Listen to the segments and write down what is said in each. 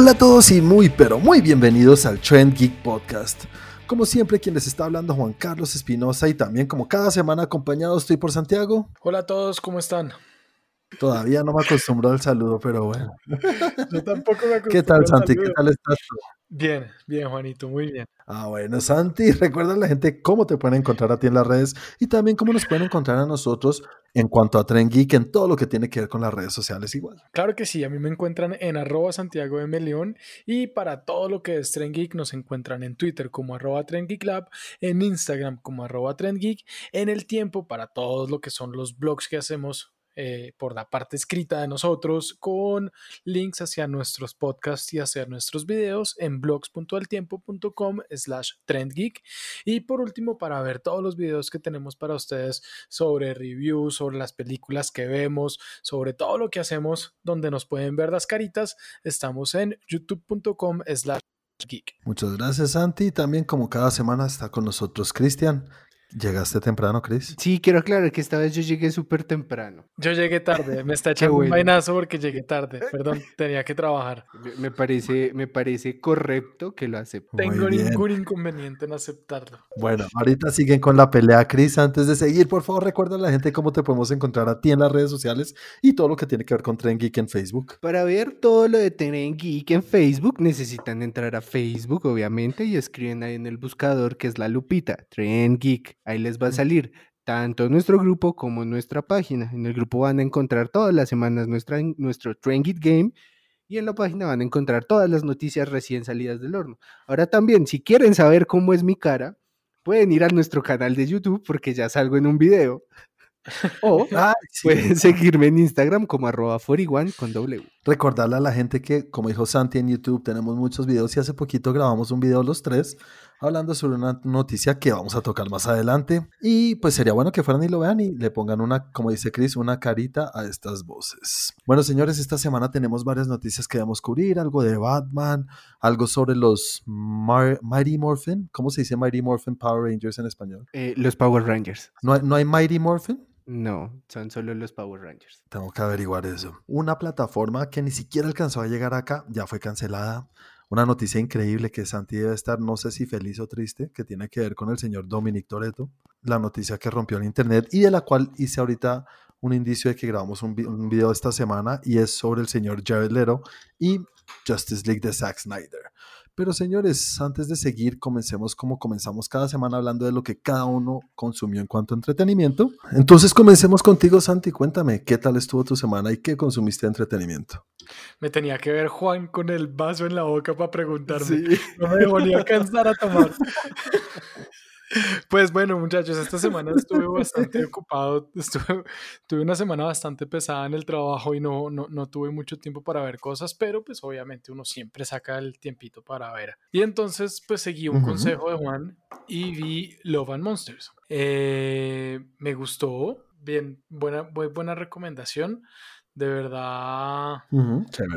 Hola a todos y muy pero muy bienvenidos al Trend Geek Podcast. Como siempre, quien les está hablando Juan Carlos Espinosa y también como cada semana acompañado estoy por Santiago. Hola a todos, ¿cómo están? Todavía no me acostumbro al saludo, pero bueno. Yo tampoco me acostumbro. ¿Qué tal, Santi? ¿Qué tal estás tú? Bien, bien, Juanito, muy bien. Ah, bueno, Santi, recuerda a la gente cómo te pueden encontrar a ti en las redes y también cómo nos pueden encontrar a nosotros en cuanto a Tren Geek en todo lo que tiene que ver con las redes sociales igual. Claro que sí, a mí me encuentran en arroba Santiago M. León y para todo lo que es Tren Geek nos encuentran en Twitter como arroba Tren Geek Lab, en Instagram como arroba Tren Geek, en el tiempo para todo lo que son los blogs que hacemos eh, por la parte escrita de nosotros con links hacia nuestros podcasts y hacia nuestros videos en blogs.altiempo.com slash trendgeek y por último para ver todos los videos que tenemos para ustedes sobre reviews, sobre las películas que vemos, sobre todo lo que hacemos donde nos pueden ver las caritas, estamos en youtube.com slash geek. Muchas gracias Santi. También como cada semana está con nosotros Cristian, ¿Llegaste temprano, Chris? Sí, quiero aclarar que esta vez yo llegué súper temprano. Yo llegué tarde, me está echando un vainazo porque llegué tarde. Perdón, tenía que trabajar. Me parece, me parece correcto que lo acepte. Tengo ningún inconveniente en aceptarlo. Bueno, ahorita siguen con la pelea, Chris. Antes de seguir, por favor, recuerda a la gente cómo te podemos encontrar a ti en las redes sociales y todo lo que tiene que ver con Tren Geek en Facebook. Para ver todo lo de Tren Geek en Facebook, necesitan entrar a Facebook, obviamente, y escriben ahí en el buscador que es la lupita, Tren Geek. Ahí les va a salir tanto nuestro grupo como nuestra página. En el grupo van a encontrar todas las semanas nuestra, nuestro Trengit Game y en la página van a encontrar todas las noticias recién salidas del horno. Ahora también, si quieren saber cómo es mi cara, pueden ir a nuestro canal de YouTube porque ya salgo en un video. O ah, pueden seguirme en Instagram como arroba 41 con W. Recordarle a la gente que, como dijo Santi en YouTube, tenemos muchos videos y hace poquito grabamos un video los tres hablando sobre una noticia que vamos a tocar más adelante. Y pues sería bueno que fueran y lo vean y le pongan una, como dice Chris, una carita a estas voces. Bueno, señores, esta semana tenemos varias noticias que debemos cubrir, algo de Batman, algo sobre los Mighty Morphin. ¿Cómo se dice Mighty Morphin Power Rangers en español? Eh, los Power Rangers. ¿No hay, ¿No hay Mighty Morphin? No, son solo los Power Rangers. Tengo que averiguar eso. Una plataforma que ni siquiera alcanzó a llegar acá, ya fue cancelada. Una noticia increíble que Santi debe estar, no sé si feliz o triste, que tiene que ver con el señor Dominic Toretto. La noticia que rompió el internet y de la cual hice ahorita un indicio de que grabamos un, un video esta semana y es sobre el señor Jared Leto y Justice League de Zack Snyder. Pero señores, antes de seguir, comencemos como comenzamos cada semana hablando de lo que cada uno consumió en cuanto a entretenimiento. Entonces comencemos contigo, Santi. Cuéntame, ¿qué tal estuvo tu semana y qué consumiste de entretenimiento? Me tenía que ver Juan con el vaso en la boca para preguntarme. No me dejó ni alcanzar a tomar. Pues bueno, muchachos, esta semana estuve bastante ocupado, estuve, tuve una semana bastante pesada en el trabajo y no, no, no, tuve mucho tiempo para ver cosas, pero pues obviamente uno siempre saca el tiempito para ver. Y entonces pues seguí un consejo de Juan y vi Love and Monsters. Eh, me gustó, bien, buena, buena recomendación. De verdad,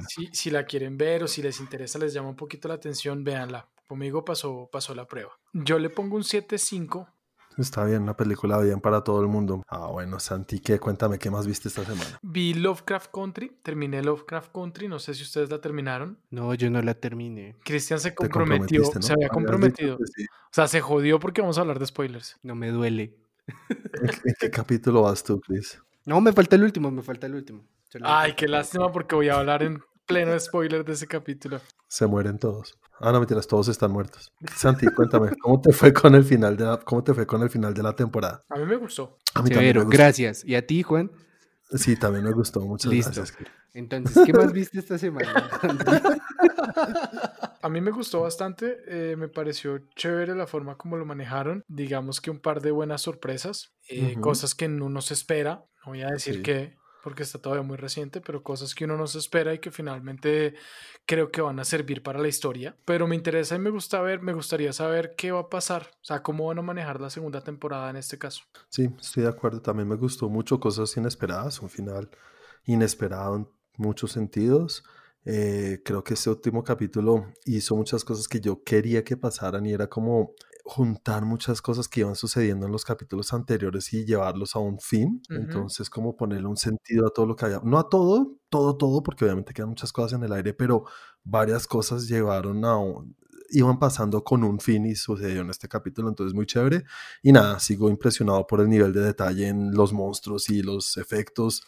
si, si la quieren ver o si les interesa, les llama un poquito la atención, véanla Conmigo pasó, pasó la prueba. Yo le pongo un 7.5. Está bien, una película bien para todo el mundo. Ah, bueno, Santi, ¿qué? Cuéntame, ¿qué más viste esta semana? Vi Lovecraft Country, terminé Lovecraft Country, no sé si ustedes la terminaron. No, yo no la terminé. Cristian se comprometió, se había comprometido. O sea, se jodió porque vamos a hablar de spoilers. No me duele. ¿En qué, capítulo vas tú, Chris? No, me falta el último, me falta el último. Ay, qué lástima porque voy a hablar en pleno spoiler de ese capítulo. Se mueren todos. Ah, no, mentiras, todos están muertos. Santi, cuéntame, ¿cómo te fue con el final de la, cómo te fue con el final de la temporada? A mí me gustó. A mí también me gustó. gracias. ¿Y a ti, Juan? Sí, también me gustó. Muchas gracias. Entonces, ¿qué más viste esta semana? a mí me gustó bastante. Eh, me pareció chévere la forma como lo manejaron. Digamos que un par de buenas sorpresas. Eh, cosas que no se espera. No voy a decir que porque está todavía muy reciente, pero cosas que uno no se espera y que finalmente creo que van a servir para la historia. Pero me interesa y me gusta ver, me gustaría saber qué va a pasar, o sea, cómo van a manejar la segunda temporada en este caso. Sí, estoy de acuerdo, también me gustó mucho cosas inesperadas, un final inesperado en muchos sentidos. Eh, creo que este último capítulo hizo muchas cosas que yo quería que pasaran y era como juntar muchas cosas que iban sucediendo en los capítulos anteriores y llevarlos a un fin. Entonces, como ponerle un sentido a todo lo que había. No a todo, todo, todo, porque obviamente quedan muchas cosas en el aire, pero varias cosas llevaron a un- iban pasando con un fin y sucedió en este capítulo, entonces muy chévere. Y nada, sigo impresionado por el nivel de detalle en los monstruos y los efectos.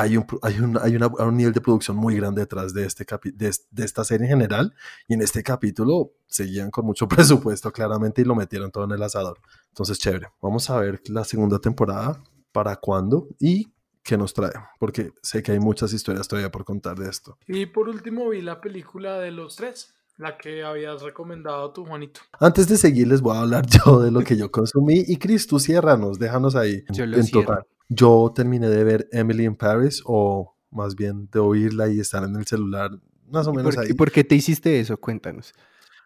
Hay un, hay un, hay una- un nivel de producción muy grande detrás de, este capi- de, de esta serie en general. Y en este capítulo seguían con mucho presupuesto, claramente, y lo metieron todo en el asador. Entonces, chévere. Vamos a ver la segunda temporada, para cuándo y qué nos trae, porque sé que hay muchas historias todavía por contar de esto. Y por último vi la película de los tres, la que habías recomendado tú, Juanito. Antes de seguir, les voy a hablar yo de lo que yo consumí. Y Cris, tú ciérranos, déjanos ahí. Yo lo en cierro. total. Yo terminé de ver Emily in Paris, o más bien de oírla y estar en el celular, más o ¿Y menos por, ahí. y por qué te hiciste eso? Cuéntanos.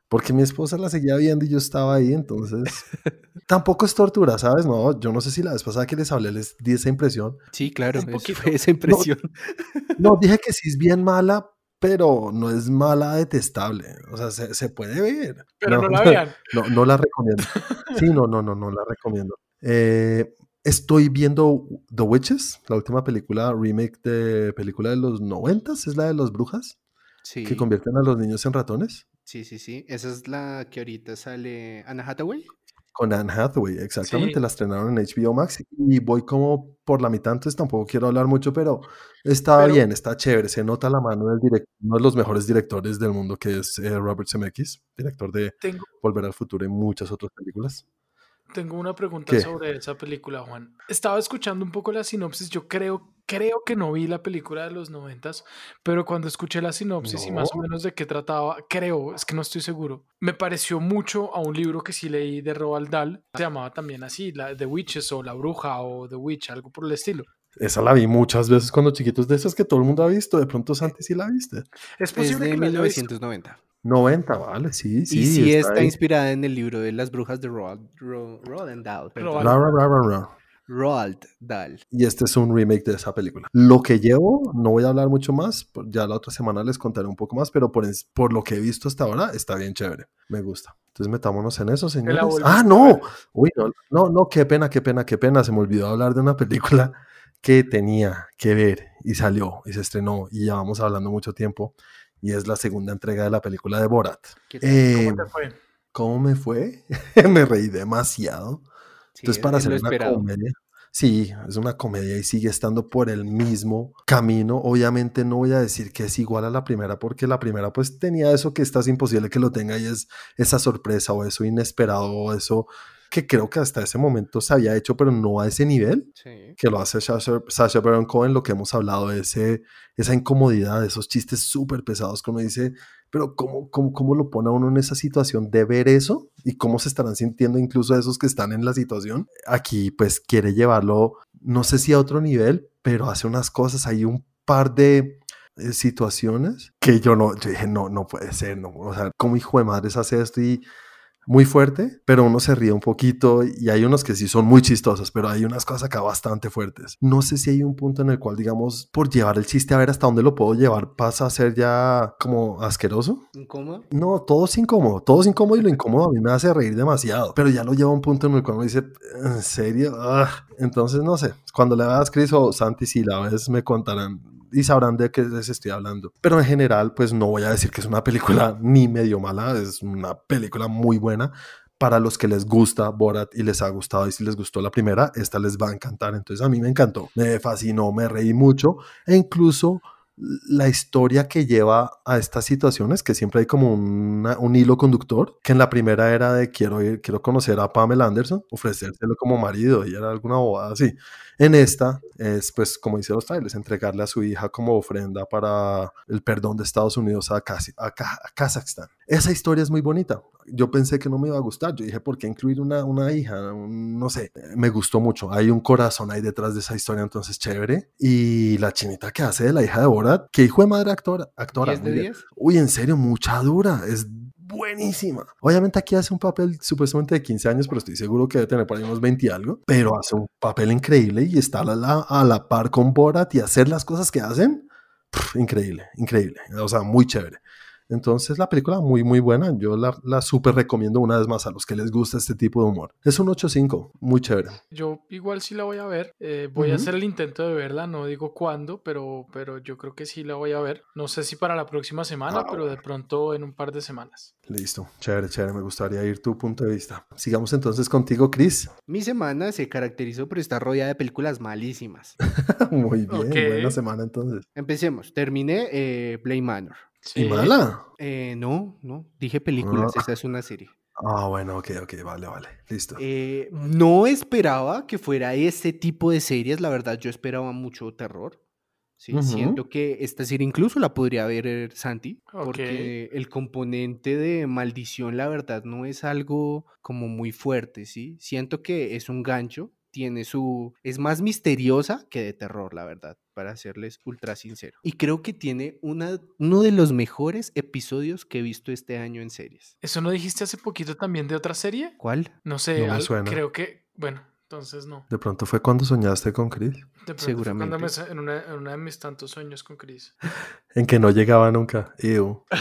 Porque mi esposa la seguía viendo y yo estaba ahí, entonces tampoco es tortura, ¿sabes? No, yo no sé si la vez pasada que les hablé les di esa impresión. Sí, claro, Un es- poquito. fue esa impresión. No, dije que sí es bien mala, pero no es mala detestable. O sea, se, se puede ver. Pero no, la vean. No, no la recomiendo. Sí, no, no, no, no la recomiendo. Eh, estoy viendo The Witches, la última película, remake de película de los noventas, es la de las brujas, Sí, que convierten a los niños en ratones. sí, sí, sí. Esa es la que ahorita sale Anna Hathaway. Con Anne Hathaway, exactamente, Sí. la estrenaron en HBO Max y voy como por la mitad, entonces tampoco quiero hablar mucho, pero está Pero- bien, está chévere, se nota la mano del director, uno de los mejores directores del mundo, que es eh, Robert Zemeckis, director de Tengo, Volver al Futuro y muchas otras películas. Tengo una pregunta ¿Qué? sobre esa película, Juan. Estaba escuchando un poco la sinopsis. Yo creo, creo que no vi la película de los noventas, pero cuando escuché la sinopsis y más o No. menos de qué trataba, creo, es que no estoy seguro. Me pareció mucho a un libro que sí leí de Roald Dahl. Se llamaba también así, la The Witches o La Bruja o The Witch, algo por el estilo. Esa la vi muchas veces cuando chiquitos, de esas que todo el mundo ha visto, de pronto Santi sí la viste. Es Es posible de que la haya visto. 1990. 90, vale, sí, sí. y sí está, ahí. inspirada en el libro de las brujas de Roald, Ro- Roald Dahl. Roald. Ra, ra, ra, ra, ra. Roald Dahl. Y este es un remake de esa película. Lo que llevo, no voy a hablar mucho más, ya la otra semana les contaré un poco más, pero por, por lo que he visto hasta ahora, está bien chévere. Me gusta. Entonces metámonos en eso, señores. Ah, no. Uy, no, no, no, qué pena, qué pena, qué pena. Se me olvidó hablar de una película que tenía que ver y salió y se estrenó y llevamos hablando mucho tiempo y es la segunda entrega de la película de Borat. Eh, ¿Cómo te fue? ¿Cómo me fue? me reí demasiado. Sí, Entonces, es- para hacer una comedia. Sí, es una comedia y sigue estando por el mismo camino. Obviamente no voy a decir que es igual a la primera, porque la primera pues tenía eso que está es imposible que lo tenga y es esa sorpresa o eso inesperado o eso que creo que hasta ese momento se había hecho, pero no a ese nivel Sí. que lo hace Sasha, Baron Cohen, lo que hemos hablado de ese, esa incomodidad, de esos chistes súper pesados uno dice, pero ¿cómo, cómo, ¿cómo lo pone a uno en esa situación de ver eso? ¿Y cómo se estarán sintiendo incluso esos que están en la situación? Aquí pues quiere llevarlo, no sé si a otro nivel, pero hace unas cosas, hay un par de eh, situaciones que yo no, yo dije, no, no puede ser, no, o sea, ¿cómo hijo de madres hace esto? Y muy fuerte, pero uno se ríe un poquito y hay unos que sí son muy chistosos, pero hay unas cosas acá bastante fuertes. No sé si hay un punto en el cual, digamos, por llevar el chiste a ver hasta dónde lo puedo llevar, pasa a ser ya como asqueroso. ¿Incómodo? No, todo es incómodo, todo es incómodo y lo incómodo a mí me hace reír demasiado, pero ya lo lleva a un punto en el cual uno dice, ¿en serio? Ah". Entonces, no sé, cuando le veas Chris o Santi, si la ves, me contarán y sabrán de qué les estoy hablando. Pero en general, pues no voy a decir que es una película ni medio mala, es una película muy buena. Para los que les gusta Borat y les ha gustado y si les gustó la primera, esta les va a encantar. Entonces a mí me encantó, me fascinó, me reí mucho e incluso la historia que lleva a estas situaciones, que siempre hay como una- un hilo conductor, que en la primera era de quiero ir, quiero conocer a Pamela Anderson, ofrecérselo como marido y era alguna bobada así. En esta es, pues, como dice los trailers, entregarle a su hija como ofrenda para el perdón de Estados Unidos a, Kazi- a Ka- a Kazajstán. Esa historia es muy bonita. Yo pensé que no me iba a gustar. Yo dije, ¿por qué incluir una, una hija? Un- no sé, me gustó mucho. Hay un corazón ahí detrás de esa historia, entonces chévere. Y la chinita que hace de la hija de Borat, que hijo de madre actora. actora 10 de muy bien. 10. Uy, en serio, mucha dura. Es buenísima. Obviamente aquí hace un papel supuestamente de 15 años, pero estoy seguro que debe tener por ahí unos 20 y algo. Pero hace un papel increíble y está a la, a la par con Borat y hacer las cosas que hacen. increíble, increíble. O sea, muy chévere. Entonces la película muy muy buena, yo la, la súper recomiendo una vez más a los que les gusta este tipo de humor. Es un 8.5, muy chévere. Yo igual sí la voy a ver, eh, voy a hacer el intento de verla, no digo cuándo, pero, pero yo creo que sí la voy a ver. No sé si para la próxima semana, Ah, pero de pronto en un par de semanas. Listo, chévere, chévere, me gustaría ir tu punto de vista. Sigamos entonces contigo, Chris. Mi semana se caracterizó por estar rodeada de películas malísimas. muy bien, buena semana entonces. Empecemos. Terminé eh, Play Manor. ¿Y mala? Eh, no, no, dije películas, Ah. esa es una serie. Ah, bueno, ok, ok, vale, vale, listo. Eh, no esperaba que fuera ese tipo de series, la verdad yo esperaba mucho terror. Sí. Siento que esta serie incluso la podría ver Santi, porque el componente de maldición, la verdad, no es algo como muy fuerte, ¿sí? Siento que es un gancho, tiene su... es más misteriosa que de terror, la verdad, para serles ultra sincero. Y creo que tiene una, uno de los mejores episodios que he visto este año en series. ¿Eso no dijiste hace poquito también de otra serie? ¿Cuál? No sé, No me al- suena. creo que, bueno, entonces no. De pronto fue cuando soñaste con Chris, De pronto fue Seguramente. cuando me sa- en, una, en uno de mis tantos sueños con Chris. en que no llegaba nunca. Ew.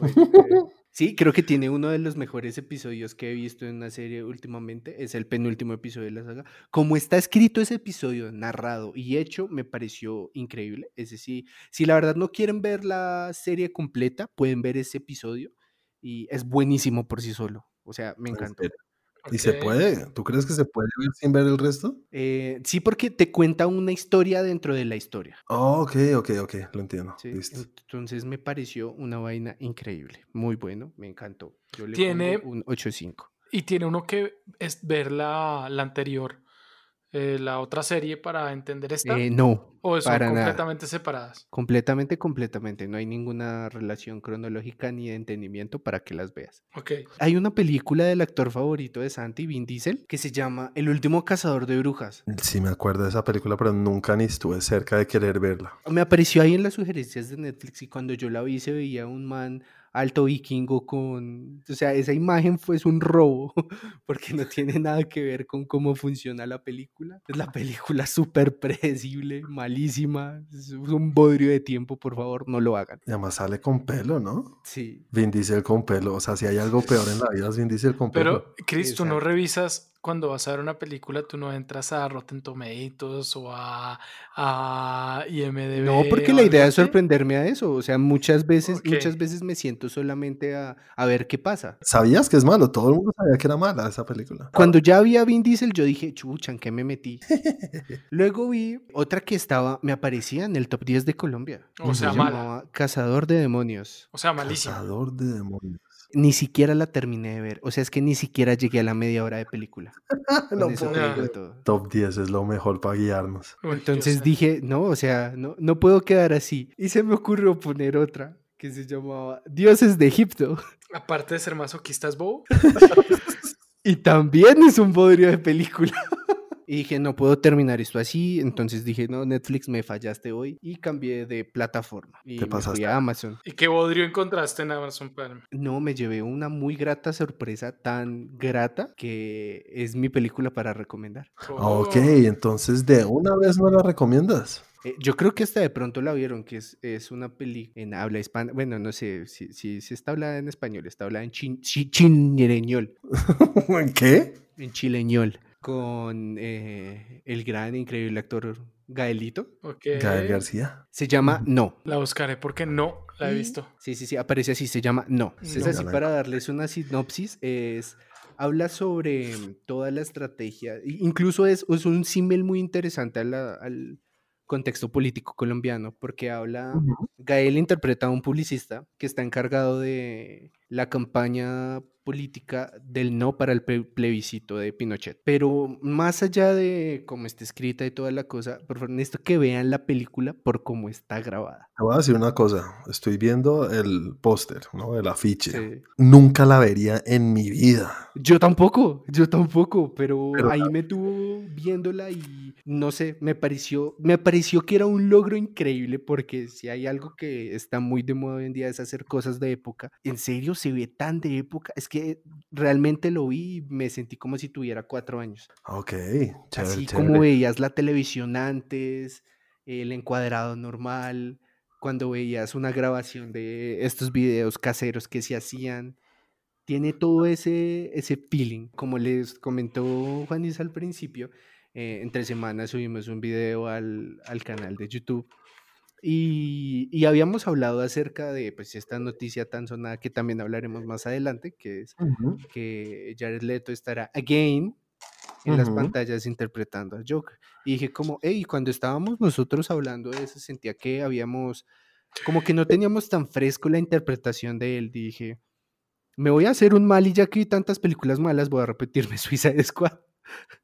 Sí, creo que tiene uno de los mejores episodios que he visto en una serie últimamente. Es el penúltimo episodio de la saga. Como está escrito ese episodio, narrado y hecho, me pareció increíble. Ese sí, si la verdad no quieren ver la serie completa, pueden ver ese episodio y es buenísimo por sí solo. O sea, me ¿En encantó. ¿Y se puede? ¿Tú crees que se puede ver sin ver el resto? Eh, sí, porque te cuenta una historia dentro de la historia. Oh, ok, ok, ok, lo entiendo. ¿sí? Listo. Entonces me pareció una vaina increíble. Muy bueno, me encantó. Yo le Tiene- un 8.5. Y tiene uno que es ver la, la anterior, eh, la otra serie para entender esta. Eh, no, o son para nada. completamente separadas. Completamente, completamente. No hay ninguna relación cronológica ni de entendimiento para que las veas. Ok. Hay una película del actor favorito de Santi, Vin Diesel, que se llama El último cazador de brujas. Sí, me acuerdo de esa película, pero nunca ni estuve cerca de querer verla. Me apareció ahí en las sugerencias de Netflix y cuando yo la vi se veía un man alto vikingo con... O sea, esa imagen fue es un robo porque no tiene nada que ver con cómo funciona la película. Es la película súper predecible, malísima, es un bodrio de tiempo, por favor, no lo hagan. Y además sale con pelo, ¿no? Sí, Vin Diesel con pelo. O sea, si hay algo peor en la vida es Vin Diesel con pelo. Pero, Chris, tú no revisas cuando vas a ver una película, tú no entras a Rotten Tomatoes o a, a IMDb. No, porque la idea es sorprenderme a eso. O sea, muchas veces, muchas veces me siento solamente a, a ver qué pasa. ¿Sabías que es malo? Todo el mundo sabía que era mala esa película. Cuando ya vi a Vin Diesel, yo dije, chucha, ¿en qué me metí? Luego vi otra que estaba, me aparecía en el top 10 de Colombia. O sea, Se mala. llamaba Cazador de Demonios. O sea, malísimo. Cazador de demonios. Ni siquiera la terminé de ver. O sea, es que ni siquiera llegué a la media hora de película. No puedo. Top 10 es lo mejor para guiarnos. Entonces dije, no, o sea, no, no puedo quedar así. Y se me ocurrió poner otra que se llamaba Dioses de Egipto. Aparte de ser masoquista, es bobo. Y también es un bodrio de película. Y dije, no puedo terminar esto así. Entonces dije, no, Netflix, me fallaste hoy. Y cambié de plataforma. Y Te me pasaste. fui a Amazon. ¿Y qué bodrio encontraste en Amazon Prime? No, me llevé una muy grata sorpresa, tan grata que es mi película para recomendar. Oh, Ok, entonces de una vez no la recomiendas. Eh, yo creo que hasta de pronto la vieron, que es, es una peli en habla hispana. Bueno, no sé si, si, si está hablada en español, está hablada en chin, chi- chileñol. ¿En qué? En chileñol. Con eh, el gran, increíble actor Gaelito. Gael García. Se llama. No. La buscaré porque no la he visto. Sí, sí, sí, aparece así, se llama No. Es así para darles una sinopsis, es habla sobre toda la estrategia, incluso es, es un símil muy interesante a la- al contexto político colombiano, porque habla, Gael interpreta a un publicista que está encargado de la campaña política del no para el ple- plebiscito de Pinochet. Pero más allá de cómo está escrita y toda la cosa, por favor, necesito que vean la película por cómo está grabada. Te voy a decir una cosa. Estoy viendo el póster, ¿no? El afiche. Sí. Nunca la vería en mi vida. Yo tampoco, yo tampoco, pero, Pero ahí me tuvo viéndola y no sé, me pareció, me pareció que era un logro increíble porque si hay algo que está muy de moda hoy en día es hacer cosas de época. En serio, se ve tan de época, es que realmente lo vi y me sentí como si tuviera cuatro años. Ok, chévere, Así chévere. como veías la televisión antes, el encuadrado normal, cuando veías una grabación de estos videos caseros que se hacían. Tiene todo ese, ese feeling. Como les comentó Juanis al principio, eh, entre semanas subimos un video al, al canal de YouTube y, y, habíamos hablado acerca de pues, esta noticia tan sonada que también hablaremos más adelante, que es Ujú. que Jared Leto estará again en las Ujú. pantallas interpretando a Joker. Y dije como, hey, cuando estábamos nosotros hablando de eso, sentía que habíamos, como que no teníamos tan fresco la interpretación de él. Dije, me voy a hacer un mal y ya que vi tantas películas malas, voy a repetirme Suicide Squad.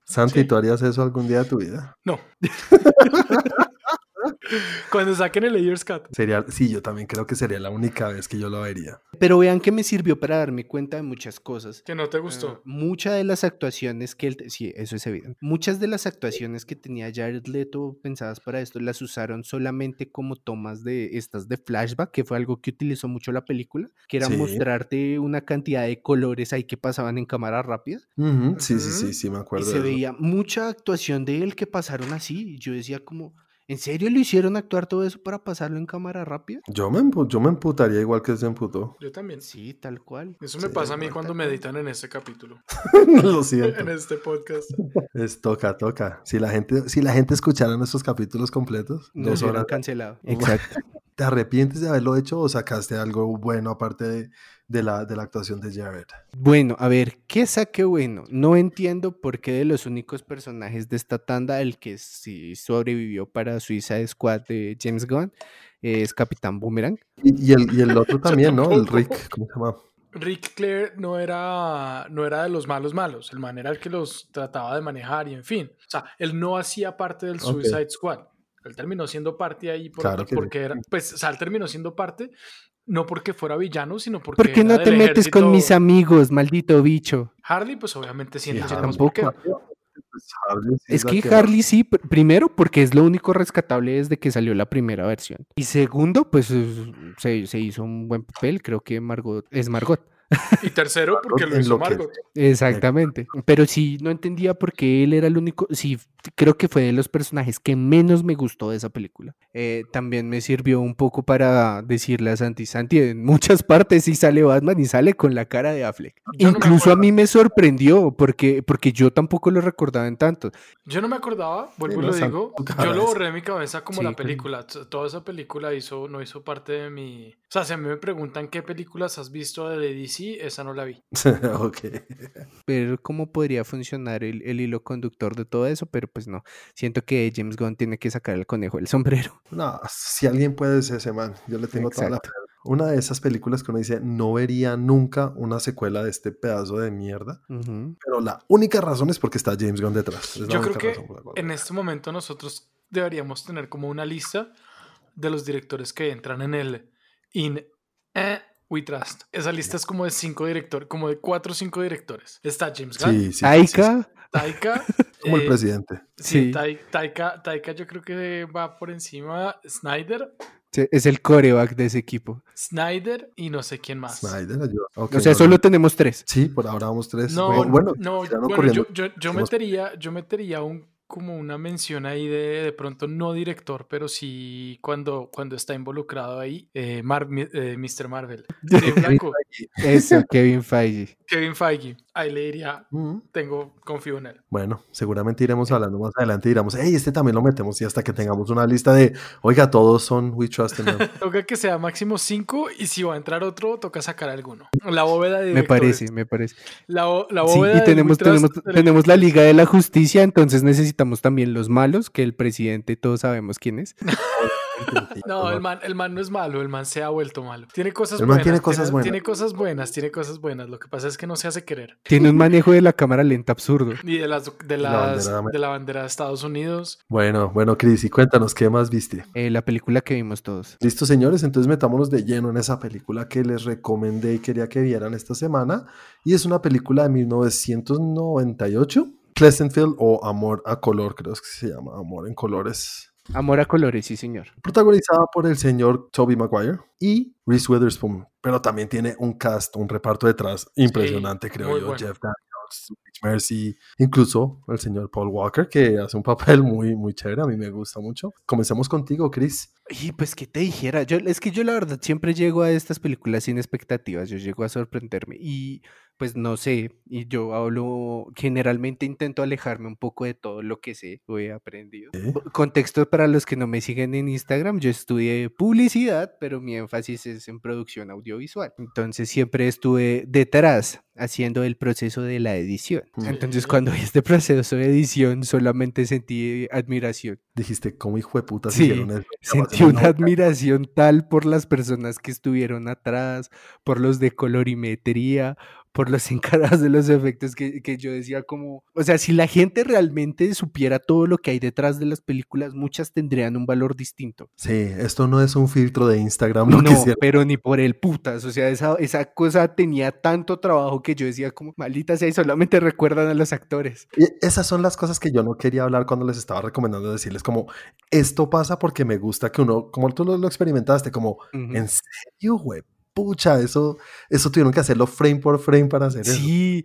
Santi, Sí. ¿tú harías eso algún día de tu vida? No. Cuando saquen el Ayers Cut. Sería, sí, yo también creo que sería la única vez que yo lo vería. Pero vean que me sirvió para darme cuenta de muchas cosas. Que no te gustó. muchas de las actuaciones que él, sí, eso es evidente. Muchas de las actuaciones que tenía Jared Leto pensadas para esto las usaron solamente como tomas de estas de flashback, que fue algo que utilizó mucho la película, que era Sí. mostrarte una cantidad de colores ahí que pasaban en cámara rápida. Ujú, Sí, sí, Ujú. sí, sí, me Y acuerdo. se de eso. veía mucha actuación de él que pasaron así. Y yo decía como, ¿en serio lo hicieron actuar todo eso para pasarlo en cámara rápida? Yo me, empu- yo me emputaría igual que se emputó. Yo también. Sí, tal cual. Eso me Sí, pasa a mí cuando me editan en este capítulo, Lo siento. en este podcast. Es toca, toca. Si la gente, si la gente escuchara nuestros capítulos completos, Nos dos hubieran horas, cancelado. Exacto. ¿te arrepientes de haberlo hecho o sacaste algo bueno aparte de, de la, de la actuación de Jared? Bueno, a ver, ¿qué saqué bueno? No entiendo por qué de los únicos personajes de esta tanda, el que sí sobrevivió para Suicide Squad de James Gunn es Capitán Boomerang. Y, y el, y el otro también, ¿no? El. Rick, ¿cómo se llama? Rick Clare no era, no era de los malos malos, el man era el que los trataba de manejar y en fin. O sea, él no hacía parte del. Suicide Squad. Él terminó siendo parte ahí por- Claro sí. porque era, pues, o sea, él terminó siendo parte no porque fuera villano, sino porque ¿Por qué era no del te metes con mis amigos, maldito bicho? Harley, pues obviamente sí Sí, qué. Pues, Harley sí Es la que Harley sí, pr- primero porque es lo único rescatable desde que salió la primera versión. Y segundo, pues es- se, se hizo un buen papel, creo que Margot es Margot. Y tercero, porque lo hizo Margot. Exactamente. Pero sí, no entendía por qué él era el único. Sí, creo que fue de los personajes que menos me gustó de esa película. Eh, también me sirvió un poco para decirle a Santi, Santi, en muchas partes sí sale Batman y sale con la cara de Affleck. Yo no Incluso a acuerdo. mí me sorprendió porque, porque yo tampoco lo recordaba en tanto. Yo no me acordaba, vuelvo y no, lo digo. Yo lo borré de mi cabeza como Sí, la claro. película. Toda esa película hizo, no hizo parte de mi. O sea, si a mí me preguntan qué películas has visto de DC, esa no la vi. ok. Ver cómo podría funcionar el, el hilo conductor de todo eso, pero pues no. Siento que James Gunn tiene que sacar el conejo del sombrero. No, si alguien puede es ese man. Yo le tengo toda la. Una de esas películas que uno dice, no vería nunca una secuela de este pedazo de mierda. Pero la única razón es porque está James Gunn detrás. Es Yo creo que en este momento nosotros deberíamos tener como una lista de los directores que entran en el In eh, We Trust. Esa lista es como de cinco directores, como de cuatro o cinco directores. Está James Gunn, Sí, sí, Taika, Taika. Como el eh, presidente. Sí, Sí. Tai- Taika, Taika yo creo que va por encima Snyder, sí, es el coreback de ese equipo. Snyder y no sé quién más. Snyder o sea, no, solo no. tenemos tres. Sí, por ahora vamos tres. No, bueno, no, ya no bueno, corriendo. yo, yo, yo metería, yo metería un como una mención ahí de de pronto no director, pero sí cuando, cuando está involucrado ahí, eh, Mar- eh, Mr. Marvel. Eso, Kevin Feige. Kevin Feige. Ahí le diría, Mm, tengo, confío en él. Bueno, seguramente iremos hablando más adelante y diremos, hey, este también lo metemos y hasta que tengamos una lista de, oiga, todos son We Trust in. Toca que sea máximo cinco y si va a entrar otro, toca sacar alguno. La bóveda de Me parece, me parece. La, la Sí, bóveda y del tenemos, tenemos, tenemos la Liga de la Justicia, entonces necesitamos también los malos, que el presidente todos sabemos quién es. No, el man, el man no es malo, el man se ha vuelto malo. Tiene cosas El man buenas. tiene cosas buenas. Tiene cosas buenas, tiene cosas buenas. Lo que pasa es que no se hace querer. Tiene un manejo de la cámara lenta absurdo. Y de las de La las bandera de la bandera de Estados Unidos. Bueno, bueno, Cris, y cuéntanos, ¿qué más viste? Eh, la película que vimos todos. Listo, señores, entonces metámonos de lleno en esa película que les recomendé y quería que vieran esta semana. Y es una película de 1998, Pleasantville o Amor a Color, creo que se llama, Amor en Colores. Amor a colores, sí, señor. Protagonizada por el señor Toby Maguire y Reese Witherspoon, pero también tiene un cast, un reparto detrás impresionante, creo muy yo. bueno. Jeff Daniels, Mercy, incluso el señor Paul Walker, que hace un papel muy, muy chévere, a mí me gusta mucho. Comencemos contigo, Chris. Y pues, ¿qué te dijera? Yo, es que yo la verdad siempre llego a estas películas sin expectativas, yo llego a sorprenderme y pues no sé, y yo hablo, generalmente intento alejarme un poco de todo lo que sé o he aprendido. Contexto para los que no me siguen en Instagram, yo estudié publicidad, pero mi énfasis es en producción audiovisual. Entonces siempre estuve detrás haciendo el proceso de la edición. Entonces cuando vi este proceso de edición solamente sentí admiración. Dijiste, ¿cómo hijo de puta sí, Sentí una admiración tal por las personas que estuvieron atrás, por los de colorimetría, por los encargados de los efectos que, que, yo decía como, o sea, si la gente realmente supiera todo lo que hay detrás de las películas, muchas tendrían un valor distinto. Sí, esto no es un filtro de Instagram. no, pero ni por el putas, o sea, esa, esa cosa tenía tanto trabajo que yo decía como, maldita sea, y solamente recuerdan a los actores. Y esas son las cosas que yo no quería hablar cuando les estaba recomendando decirles como, esto pasa porque me gusta que uno, como tú lo, experimentaste, como, ¿en serio, güey? Pucha, eso, eso tuvieron que hacerlo frame por frame para hacer eso. Sí,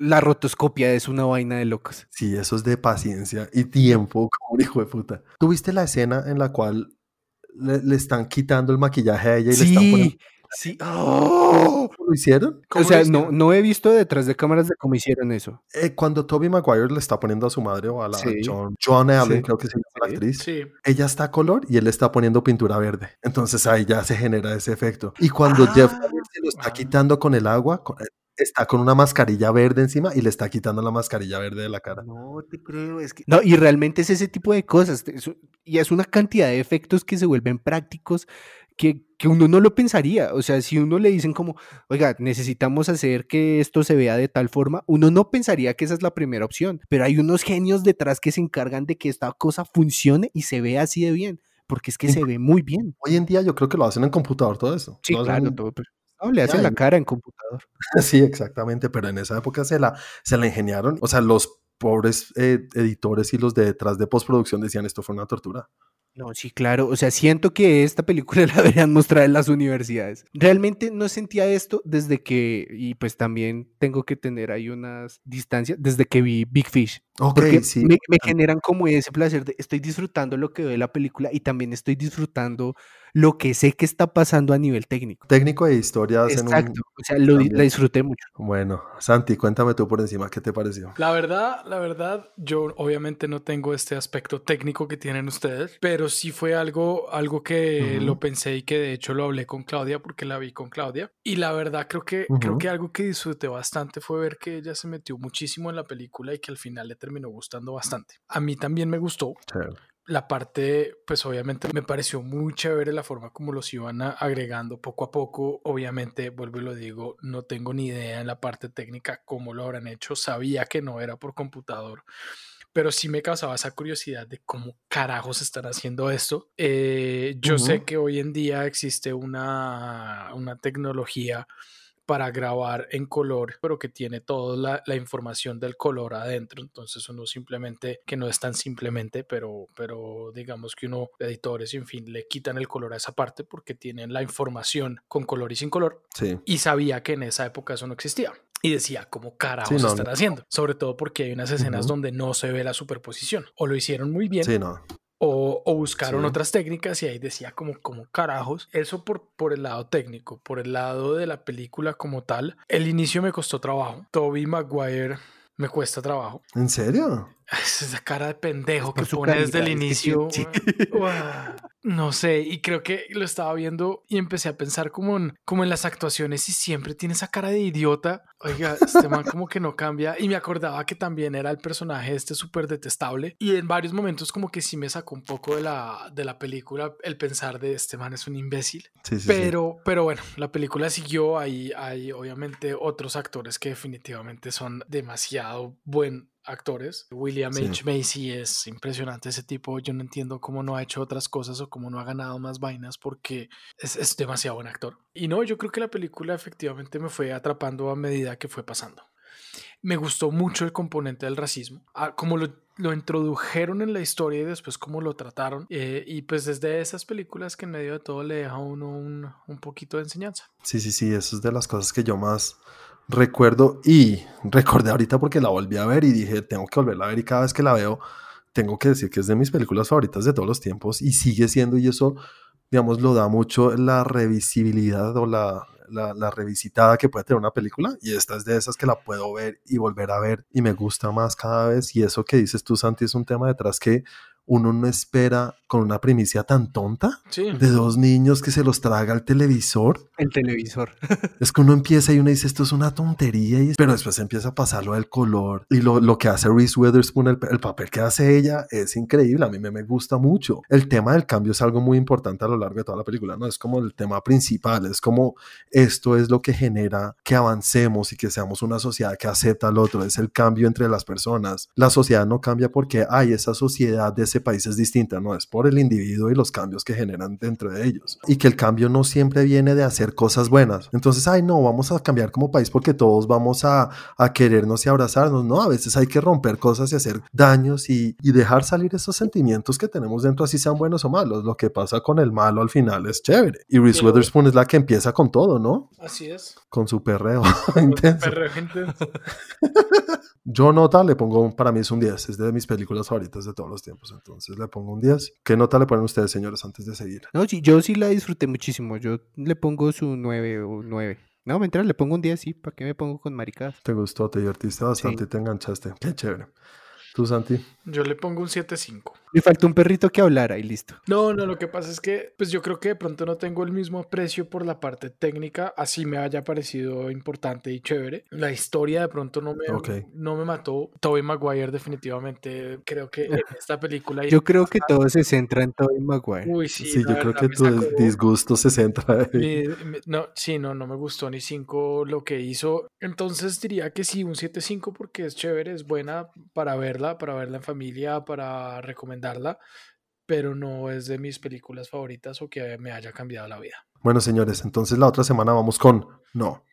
la rotoscopia es una vaina de locos. Sí, eso es de paciencia y tiempo, como un hijo de puta. ¿Tuviste la escena en la cual le, están quitando el maquillaje a ella y le están poniendo Sí. ¡Oh! ¿Cómo lo hicieron? O sea, no, no he visto detrás de cámaras de cómo hicieron eso. Eh, cuando Toby Maguire le está poniendo a su madre o a la John, John Allen, creo que se llama la actriz, ella está a color y él le está poniendo pintura verde. Entonces ahí ya se genera ese efecto. Y cuando Jeff ah, se lo está quitando con el agua, eh, está con una mascarilla verde encima y le está quitando la mascarilla verde de la cara. No te creo, es que... No, y realmente es ese tipo de cosas. Y es una cantidad de efectos que se vuelven prácticos que, uno no lo pensaría. O sea, si uno le dicen como, oiga, necesitamos hacer que esto se vea de tal forma, uno no pensaría que esa es la primera opción. Pero hay unos genios detrás que se encargan de que esta cosa funcione y se vea así de bien. Porque es que se ve muy bien. Hoy en día yo creo que lo hacen en computador todo eso. Sí, claro, todo. no, le hacen la cara en computador. Sí, exactamente, pero en esa época se la, se la ingeniaron. O sea, los pobres eh, editores y los de detrás de postproducción decían esto fue una tortura. No, sí, claro. O sea, siento que esta película la deberían mostrar en las universidades. Realmente no sentía esto desde que, y pues también tengo que tener ahí unas distancias, desde que vi Big Fish. Ok, porque sí. Me, me, generan como ese placer de estoy disfrutando lo que veo de la película y también estoy disfrutando lo que sé que está pasando a nivel técnico. Técnico e historia. Exacto, o sea, lo, la disfruté mucho. Bueno, Santi, cuéntame tú por encima, ¿qué te pareció? La verdad, la verdad, yo obviamente no tengo este aspecto técnico que tienen ustedes, pero sí fue algo, algo que lo pensé y que de hecho lo hablé con Claudia porque la vi con Claudia. Y la verdad creo que, creo que algo que disfruté bastante fue ver que ella se metió muchísimo en la película y que al final le terminó gustando bastante. A mí también me gustó la parte, pues obviamente me pareció muy chévere la forma como los iban agregando poco a poco. Obviamente, vuelvo y lo digo, no tengo ni idea en la parte técnica cómo lo habrán hecho. Sabía que no era por computador, pero sí me causaba esa curiosidad de cómo carajos están haciendo esto. Eh, yo sé que hoy en día existe una, una tecnología para grabar en color, pero que tiene toda la, información del color adentro. Entonces uno simplemente, que no es tan simplemente, pero, pero digamos que uno, editores, en fin, le quitan el color a esa parte porque tienen la información con color y sin color. Y sabía que en esa época eso no existía. Y decía, ¿cómo carajos están haciendo? Sobre todo porque hay unas escenas donde no se ve la superposición. O lo hicieron muy bien. Sí, no o, buscaron otras técnicas y ahí decía como, como carajos. Eso por, por el lado técnico, por el lado de la película como tal. El inicio me costó trabajo. Toby Maguire me cuesta trabajo. ¿En serio? Esa cara de pendejo que pone desde el inicio. No sé, y creo que lo estaba viendo y empecé a pensar como en, como en las actuaciones y siempre tiene esa cara de idiota. Oiga, este man como que no cambia. Y me acordaba que también era el personaje este súper detestable. Y en varios momentos como que sí me sacó un poco de la, de la película el pensar de este man es un imbécil. pero, pero bueno, la película siguió. Ahí hay obviamente otros actores que definitivamente son demasiado buen actores. William H. Macy es impresionante ese tipo. Yo no entiendo cómo no ha hecho otras cosas o cómo no ha ganado más vainas porque es, demasiado buen actor. Y no, yo creo que la película efectivamente me fue atrapando a medida que fue pasando. Me gustó mucho el componente del racismo, ah, como lo, introdujeron en la historia y después cómo lo trataron. Eh, y pues desde esas películas que en medio de todo le deja a uno un, un poquito de enseñanza. Sí, sí, sí, eso es de las cosas que yo más recuerdo y recordé ahorita porque la volví a ver y dije, tengo que volverla a ver y cada vez que la veo, tengo que decir que es de mis películas favoritas de todos los tiempos y sigue siendo y eso, digamos, lo da mucho la revisibilidad o la, la, revisitada que puede tener una película y esta es de esas que la puedo ver y volver a ver y me gusta más cada vez y eso que dices tú Santi es un tema detrás que uno no espera con una primicia tan tonta Sí. de dos niños que se los traga el televisor. El televisor. Es que uno empieza y uno dice esto es una tontería, y- pero después empieza a pasar lo del color y lo, lo que hace Reese Witherspoon, el, el papel que hace ella es increíble, a mí me, me gusta mucho. El tema del cambio es algo muy importante a lo largo de toda la película, ¿no? Es como el tema principal, es como esto es lo que genera que avancemos y que seamos una sociedad que acepta al otro, es el cambio entre las personas. La sociedad no cambia porque, ay, esa sociedad de ese país es distinta, no, es por el individuo y los cambios que generan dentro de ellos. Y que el cambio no siempre viene de hacer cosas buenas. Entonces, ay, no, vamos a cambiar como país porque todos vamos a, a querernos y abrazarnos. No, a veces hay que romper cosas y hacer daños y, y dejar salir esos sentimientos que tenemos dentro, así sean buenos o malos. Lo que pasa con el malo al final es chévere. Y Reese Pero- Witherspoon es la que empieza con todo, ¿no? Así es. Con su perreo intenso. Perreo intenso. Yo nota le pongo, para mí es un 10, es de mis películas favoritas de todos los tiempos, entonces le pongo un 10. ¿Qué nota le ponen ustedes, señores, antes de seguir? No, sí, yo sí la disfruté muchísimo. Yo le pongo su 9 o 9. No, mentira, le pongo un 10, sí. ¿Para qué me pongo con maricadas? ¿Te gustó? ¿Te divertiste bastante? Sí. y ¿Te enganchaste? Qué chévere. ¿Tú, Santi? Yo le pongo un 7.5. Le faltó un perrito que hablara y listo. No, no, lo que pasa es que pues yo creo que de pronto no tengo el mismo aprecio por la parte técnica, así me haya parecido importante y chévere. La historia de pronto no me, Ok. no me mató. Tobey Maguire definitivamente creo que en esta película... Yo creo que todo se centra en Tobey Maguire. Uy, sí, Sí, yo creo que tu sacó- disgusto se centra ahí. mi- mi- no, sí, no, no me gustó ni 5 lo que hizo. Entonces diría que sí, un 7.5 porque es chévere, es buena para verla, para verla en familia, para recomendarla, pero no es de mis películas favoritas o que me haya cambiado la vida. Bueno, señores, entonces la otra semana vamos con No,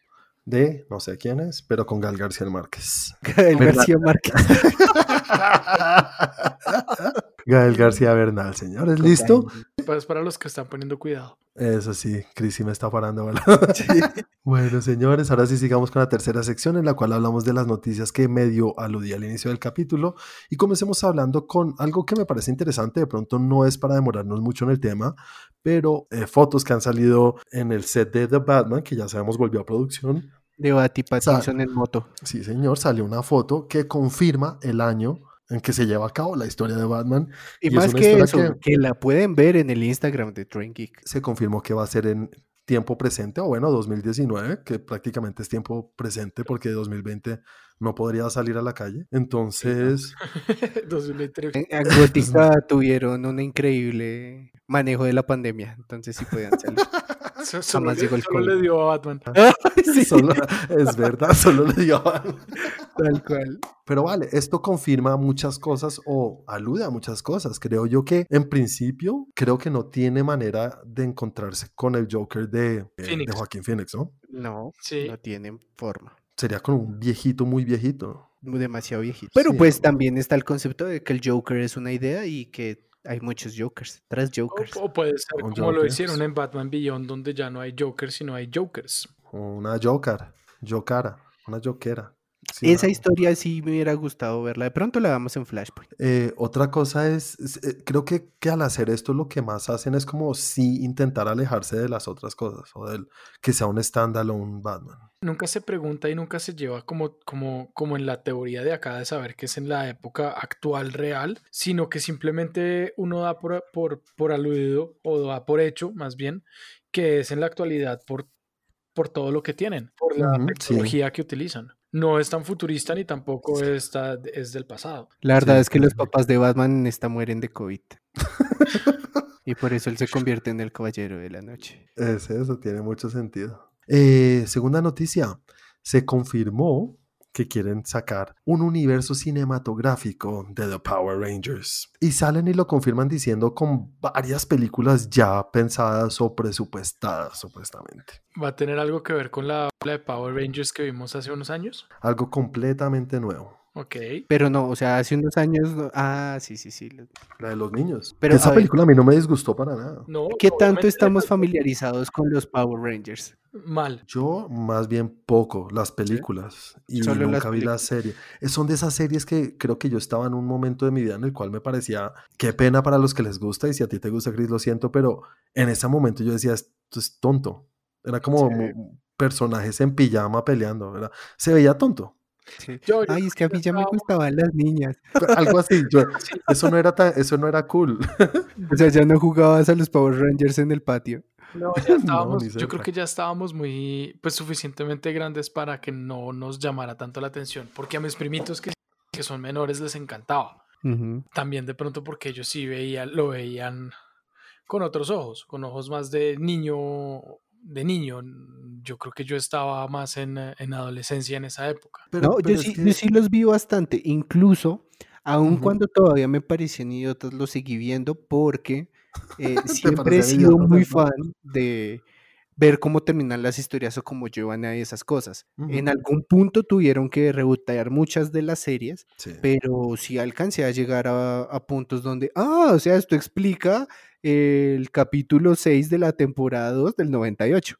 de no sé quién es, pero con Gal García Márquez. El ¿Verdad? García Márquez. Gael García Bernal, señores, ¿listo? Pues para los que están poniendo cuidado. Eso sí, Cris sí me está parando. ¿verdad? Bueno, señores, ahora sí sigamos con la tercera sección en la cual hablamos de las noticias que medio aludí al inicio del capítulo y comencemos hablando con algo que me parece interesante, de pronto no es para demorarnos mucho en el tema, pero eh, fotos que han salido en el set de The Batman, que ya sabemos volvió a producción. De Batty Pattinson en moto. Sí, señor, salió una foto que confirma el año en que se lleva a cabo la historia de Batman. Y, más que eso, que... la pueden ver en el Instagram de Train Geek. Se confirmó que va a ser en tiempo presente, o bueno, 2019, que prácticamente es tiempo presente porque 2020 no podría salir a la calle. Entonces, 2023. En en Gótica tuvieron un increíble manejo de la pandemia, entonces sí podían salir. So- Solo, Jamás le, llegó el solo le dio a Batman. Sí, solo- es verdad, solo le dio. tal cual. Pero vale, esto confirma muchas cosas o alude a muchas cosas. Creo yo que en principio creo que no tiene manera de encontrarse con el Joker de, de- Phoenix. de Joaquín Phoenix, ¿no? No, Sí. no tienen forma. Sería con un viejito muy viejito. Demasiado viejito. Pero Sí, pues no. también está el concepto de que el Joker es una idea y que hay muchos Jokers, tres Jokers. O, o puede ser como lo hicieron en Batman Beyond, donde ya no hay Jokers, sino hay Jokers. Una Joker, Jokara, una Jokera. Sí, Esa historia sí me hubiera gustado verla. De pronto la damos en Flashpoint. Eh, otra cosa es, es, eh, creo que, que al hacer esto lo que más hacen es como sí intentar alejarse de las otras cosas o del que sea un standalone Batman. Nunca se pregunta y nunca se lleva como, como, como en la teoría de acá de saber que es en la época actual real, sino que simplemente uno da por, por, por aludido o da por hecho, más bien, que es en la actualidad por, por todo lo que tienen, por la sí. tecnología que utilizan. No es tan futurista ni tampoco está, es del pasado. La verdad Sí, es que los papás de Batman en esta mueren de COVID. y por eso él se convierte en el caballero de la noche. Es eso, tiene mucho sentido. Eh, segunda noticia, se confirmó que quieren sacar un universo cinematográfico de The Power Rangers. Y salen y lo confirman diciendo con varias películas ya pensadas o presupuestadas, supuestamente. ¿Va a tener algo que ver con la, de Power Rangers que vimos hace unos años? Algo completamente nuevo. Ok. Pero no, o sea, hace unos años. no- Ah, sí, sí, sí. La de los niños. Pero, Esa a ver. película a mí no me disgustó para nada. No, ¿Qué tanto estamos familiarizados con los Power Rangers? Mal. Yo más bien poco, las películas. Y Solo nunca vi la serie. Eh, Son de esas series que creo que yo estaba en un momento de mi vida en el cual me parecía, qué pena para los que les gusta, y si a ti te gusta, Chris, lo siento, pero en ese momento yo decía, esto es tonto. Era como Sí. personajes en pijama peleando, ¿verdad? Se veía tonto. Sí. Yo- yo Ay, es que a mí ya me gustaban las niñas. Algo así. yo- eso, no era tan- eso no era cool. O sea, ya no jugabas a los Power Rangers en el patio. No, ya estábamos, ni yo creo que ya estábamos muy, pues suficientemente grandes para que no nos llamara tanto la atención, porque a mis primitos que, que son menores les encantaba. También de pronto porque ellos sí veían, lo veían con otros ojos, con ojos más de niño, de niño. Yo creo que yo estaba más en, eh, en adolescencia en esa época. Pero- no, pero yo sí, que- yo sí los vi bastante. Incluso, aun cuando todavía me parecían idiotas, los seguí viendo porque eh, siempre he sido muy ¿no? fan de ver cómo terminan las historias o cómo llevan a esas cosas. En algún punto tuvieron que rebotear muchas de las series, Sí. pero sí alcancé a llegar a, a puntos donde, ah, o sea, esto explica el capítulo 6 de la temporada 2 del 98.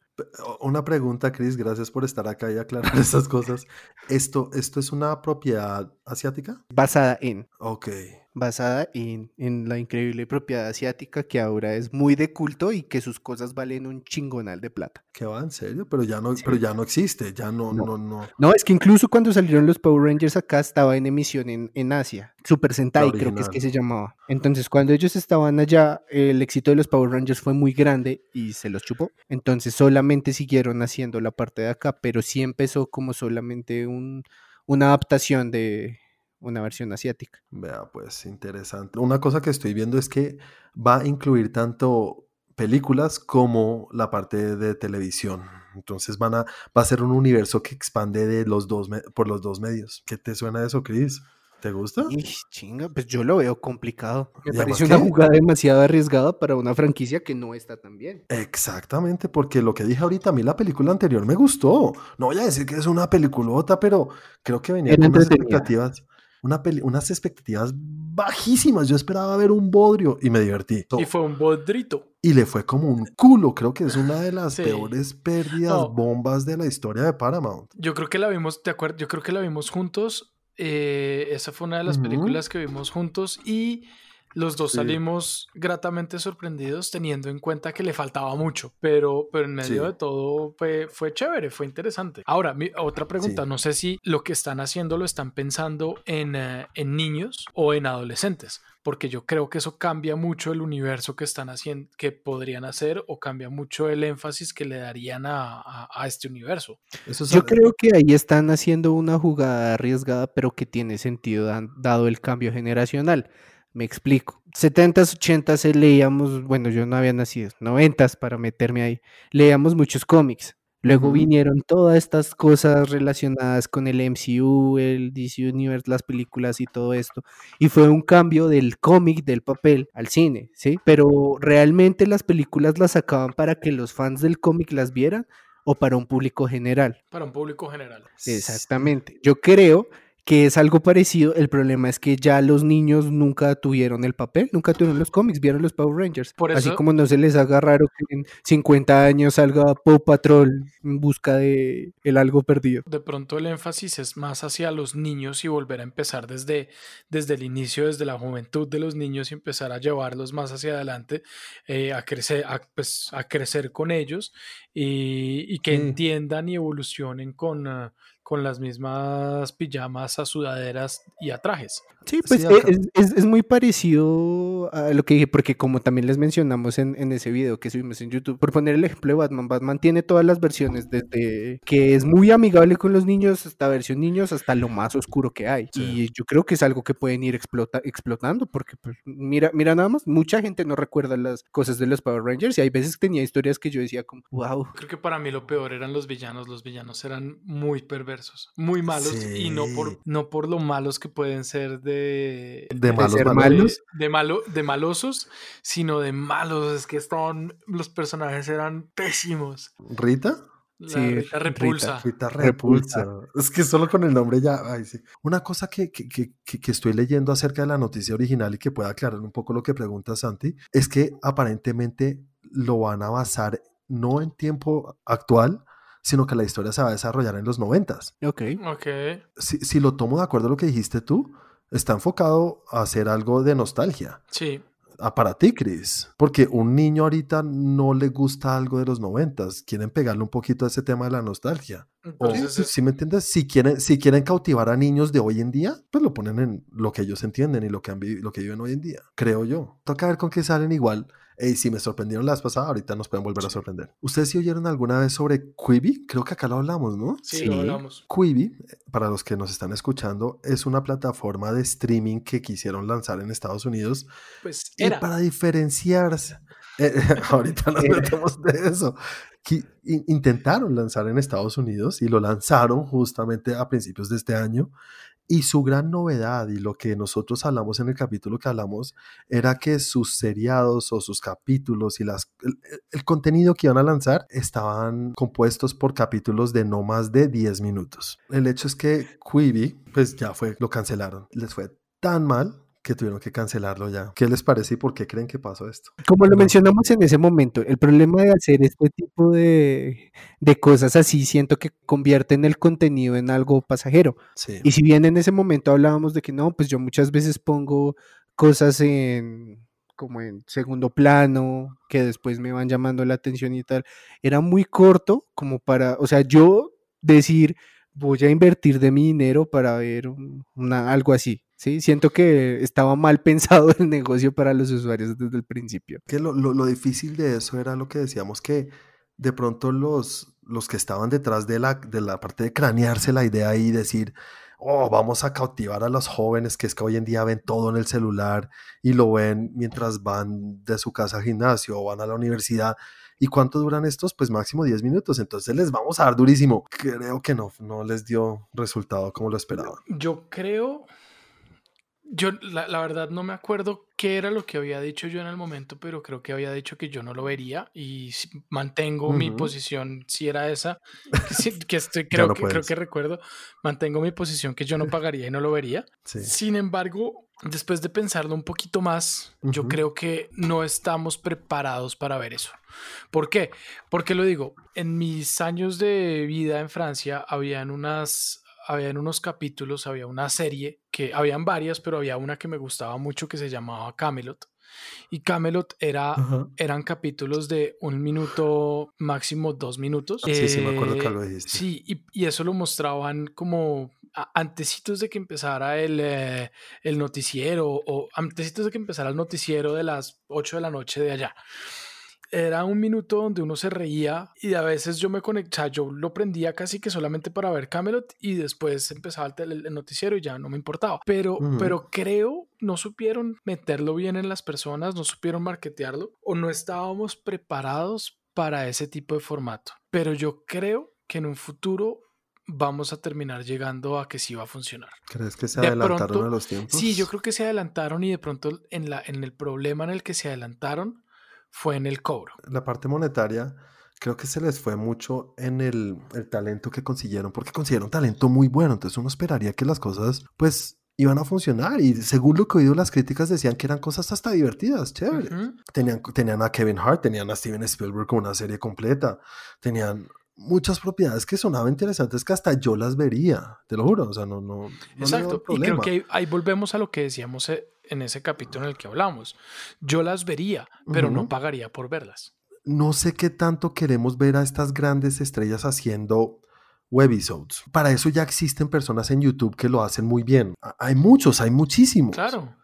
Una pregunta, Chris, gracias por estar acá y aclarar esas cosas. ¿Esto, ¿Esto es una propiedad asiática? Basada en, Ok. basada en, en la increíble propiedad asiática que ahora es muy de culto y que sus cosas valen un chingonal de plata. ¿Qué va? ¿En serio? Pero ya no, Sí. pero ya no existe, ya no, No. no, no. No, es que incluso cuando salieron los Power Rangers acá estaba en emisión en, en Asia. Super Sentai creo que es que se llamaba. Entonces cuando ellos estaban allá, el éxito de los Power Rangers fue muy grande y se los chupó. Entonces solamente siguieron haciendo la parte de acá, pero sí empezó como solamente un, una adaptación de una versión asiática. Vea, pues interesante. Una cosa que estoy viendo es que va a incluir tanto películas como la parte de televisión. Entonces van a, va a ser un universo que expande de los dos por los dos medios. ¿Qué te suena eso, Chris? ¿Te gusta? Y chinga, pues yo lo veo complicado. Me parece además una jugada demasiado arriesgada para una franquicia que no está tan bien. Exactamente, porque lo que dije ahorita, a mí la película anterior me gustó. No voy a decir que es una peliculota, pero creo que venía con unas expectativas, una peli- unas expectativas bajísimas. Yo esperaba ver un bodrio y me divertí. Y fue un bodrito. Y le fue como un culo. Creo que es una de las Sí. peores pérdidas, No. bombas de la historia de Paramount. Yo creo que la vimos, ¿te acuerdas? Yo creo que la vimos juntos. Eh, esa fue una de las películas que vimos juntos y los dos Sí. salimos gratamente sorprendidos teniendo en cuenta que le faltaba mucho, pero, pero en medio Sí. de todo fue, fue chévere, fue interesante. Ahora, mi, otra pregunta, Sí. no sé si lo que están haciendo lo están pensando en, eh, en niños o en adolescentes, porque yo creo que eso cambia mucho el universo que están haciendo, que podrían hacer o cambia mucho el énfasis que le darían a, a- a este universo. Eso es Yo creo que ahí están haciendo una jugada arriesgada, pero que tiene sentido dado el cambio generacional. Me explico. 70s, 80s eh, leíamos, bueno, yo no había nacido, 90s para meterme ahí, leíamos muchos cómics. Luego vinieron todas estas cosas relacionadas con el MCU, el DC Universe, las películas y todo esto. Y fue un cambio del cómic, del papel, al cine, ¿sí? Pero realmente las películas las sacaban para que los fans del cómic las vieran o para un público general. Para un público general. Exactamente. Yo creo que es algo parecido. El problema es que ya los niños nunca tuvieron el papel, nunca tuvieron los cómics, vieron los Power Rangers. Por Así como no se les haga raro que en 50 años salga Paw Patrol en busca de el algo perdido. De pronto el énfasis es más hacia los niños y volver a empezar desde, desde el inicio, desde la juventud de los niños y empezar a llevarlos más hacia adelante, eh, a, crecer, a, pues, a crecer con ellos y, y que Sí. entiendan y evolucionen con, ah, con las mismas pijamas a sudaderas y a trajes. Sí, pues Sí, e- acá- es, es- es muy parecido a lo que dije, porque como también les mencionamos en, en ese video que subimos en YouTube, por poner el ejemplo de Batman, Batman tiene todas las versiones, desde que es muy amigable con los niños, hasta versión niños, hasta lo más oscuro que hay. Sí. Y yo creo que es algo que pueden ir explota- explotando, porque pues, mira, mira nada más, mucha gente no recuerda las cosas de los Power Rangers y hay veces que tenía historias que yo decía como, wow. Creo que para mí lo peor eran los villanos. Los villanos eran muy perversos, muy malos y no por, no por lo malos que pueden ser de, de malos, ser malos. malos. de, de malo, de malosos, sino de malos. Es que estaban, los personajes eran pésimos. ¿Rita? La Sí, Rita repulsa. Rita Repulsa. Repulsa. Es que solo con el nombre ya. ay, sí. Una cosa que, que- que- que- que estoy leyendo acerca de la noticia original y que puede aclarar un poco lo que pregunta Santi es que aparentemente lo van a basar no en tiempo actual, sino que la historia se va a desarrollar en los noventas. Ok. Ok. Si, si lo tomo de acuerdo a lo que dijiste tú, está enfocado a hacer algo de nostalgia. Sí. Ah, para ti, Chris. Porque un niño ahorita no le gusta algo de los noventas. Quieren pegarle un poquito a ese tema de la nostalgia. O, Entonces, es- si me entiendes, si quieren, si quieren cautivar a niños de hoy en día, pues lo ponen en lo que ellos entienden y lo que, han lo que viven hoy en día. Creo yo. Toca ver con qué salen igual. Y si me sorprendieron las pasadas, ahorita nos pueden volver a sorprender. ¿Ustedes sí oyeron alguna vez sobre Quibi? Creo que acá lo hablamos, ¿no? sí, lo hablamos. Quibi, para los que nos están escuchando, es una plataforma de streaming que quisieron lanzar en Estados Unidos Pues y era. para diferenciarse, eh, ahorita nos Era. metemos de eso. que intentaron lanzar en Estados Unidos y lo lanzaron justamente a principios de este año. Y su gran novedad y lo que nosotros hablamos en el capítulo que hablamos era que sus seriados o sus capítulos y las, el, el contenido que iban a lanzar estaban compuestos por capítulos de no más de 10 minutos. El hecho es que Quibi, pues ya fue, lo cancelaron. Les fue tan mal que tuvieron que cancelarlo ya. ¿Qué les parece y por qué creen que pasó esto? Como lo mencionamos en ese momento, el problema de hacer este tipo de, de cosas así, siento que convierten el contenido en algo pasajero. Sí. Y si bien en ese momento hablábamos de que no, pues yo muchas veces pongo cosas en como en segundo plano, que después me van llamando la atención y tal, era muy corto como para, o sea, yo decir, voy a invertir de mi dinero para ver un- una, algo así, ¿sí? Siento que estaba mal pensado el negocio para los usuarios desde el principio. que lo, lo- lo difícil de eso era lo que decíamos que de pronto los, los que estaban detrás de la, de la parte de cranearse la idea y decir, oh, vamos a cautivar a los jóvenes que es que hoy en día ven todo en el celular y lo ven mientras van de su casa al gimnasio o van a la universidad. ¿Y cuánto duran estos? Pues máximo 10 minutos. Entonces les vamos a dar durísimo. Creo que no, no les dio resultado como lo esperaban. Yo creo. Yo, la, la verdad, no me acuerdo qué era lo que había dicho yo en el momento, pero creo que había dicho que yo no lo vería y mantengo mi posición, si era esa, que, estoy, creo, no que, creo puedes. que recuerdo, mantengo mi posición que yo no pagaría y no lo vería. Sí. Sin embargo, después de pensarlo un poquito más, yo creo que no estamos preparados para ver eso. ¿Por qué? Porque lo digo, en mis años de vida en Francia habían unas habían unos capítulos, había una serie que habían varias, pero había una que me gustaba mucho que se llamaba Camelot. Y Camelot era eran capítulos de un minuto, máximo dos minutos. Sí, sí, me acuerdo que Eh, lo dijiste. Sí, y, y eso lo mostraban como antecitos de que empezara el, eh, el noticiero o antecitos de que empezara el noticiero de las 8 de la noche de allá. Era un minuto donde uno se reía y a veces yo me conectaba, yo lo prendía casi que solamente para ver Camelot y después empezaba el, noticiero y ya no me importaba. Pero, Ujú. pero creo no supieron meterlo bien en las personas, no supieron marketearlo o no estábamos preparados para ese tipo de formato. Pero yo creo que en un futuro vamos a terminar llegando a que sí va a funcionar. ¿Crees que se de adelantaron pronto- a los tiempos? Sí, yo creo que se adelantaron y de pronto en, la, en el problema en el que se adelantaron fue en el cobro. la parte monetaria, creo que se les fue mucho en el, el talento que consiguieron, porque consiguieron talento muy bueno, entonces uno esperaría que las cosas, pues, iban a funcionar, y según lo que he oído, las críticas decían que eran cosas hasta divertidas, chévere. Ujú. tenían, tenían a Kevin Hart, tenían a Steven Spielberg con una serie completa, tenían muchas propiedades que sonaban interesantes que hasta yo las vería, te lo juro, o sea, no, no, no Exacto. Y creo que ahí, ahí volvemos a lo que decíamos eh, en ese capítulo en el que hablamos. Yo las vería, pero no pagaría por verlas. no sé qué tanto queremos ver a estas grandes estrellas haciendo webisodes. Para eso ya existen personas en YouTube que lo hacen muy bien. Hay muchos, hay muchísimos Claro.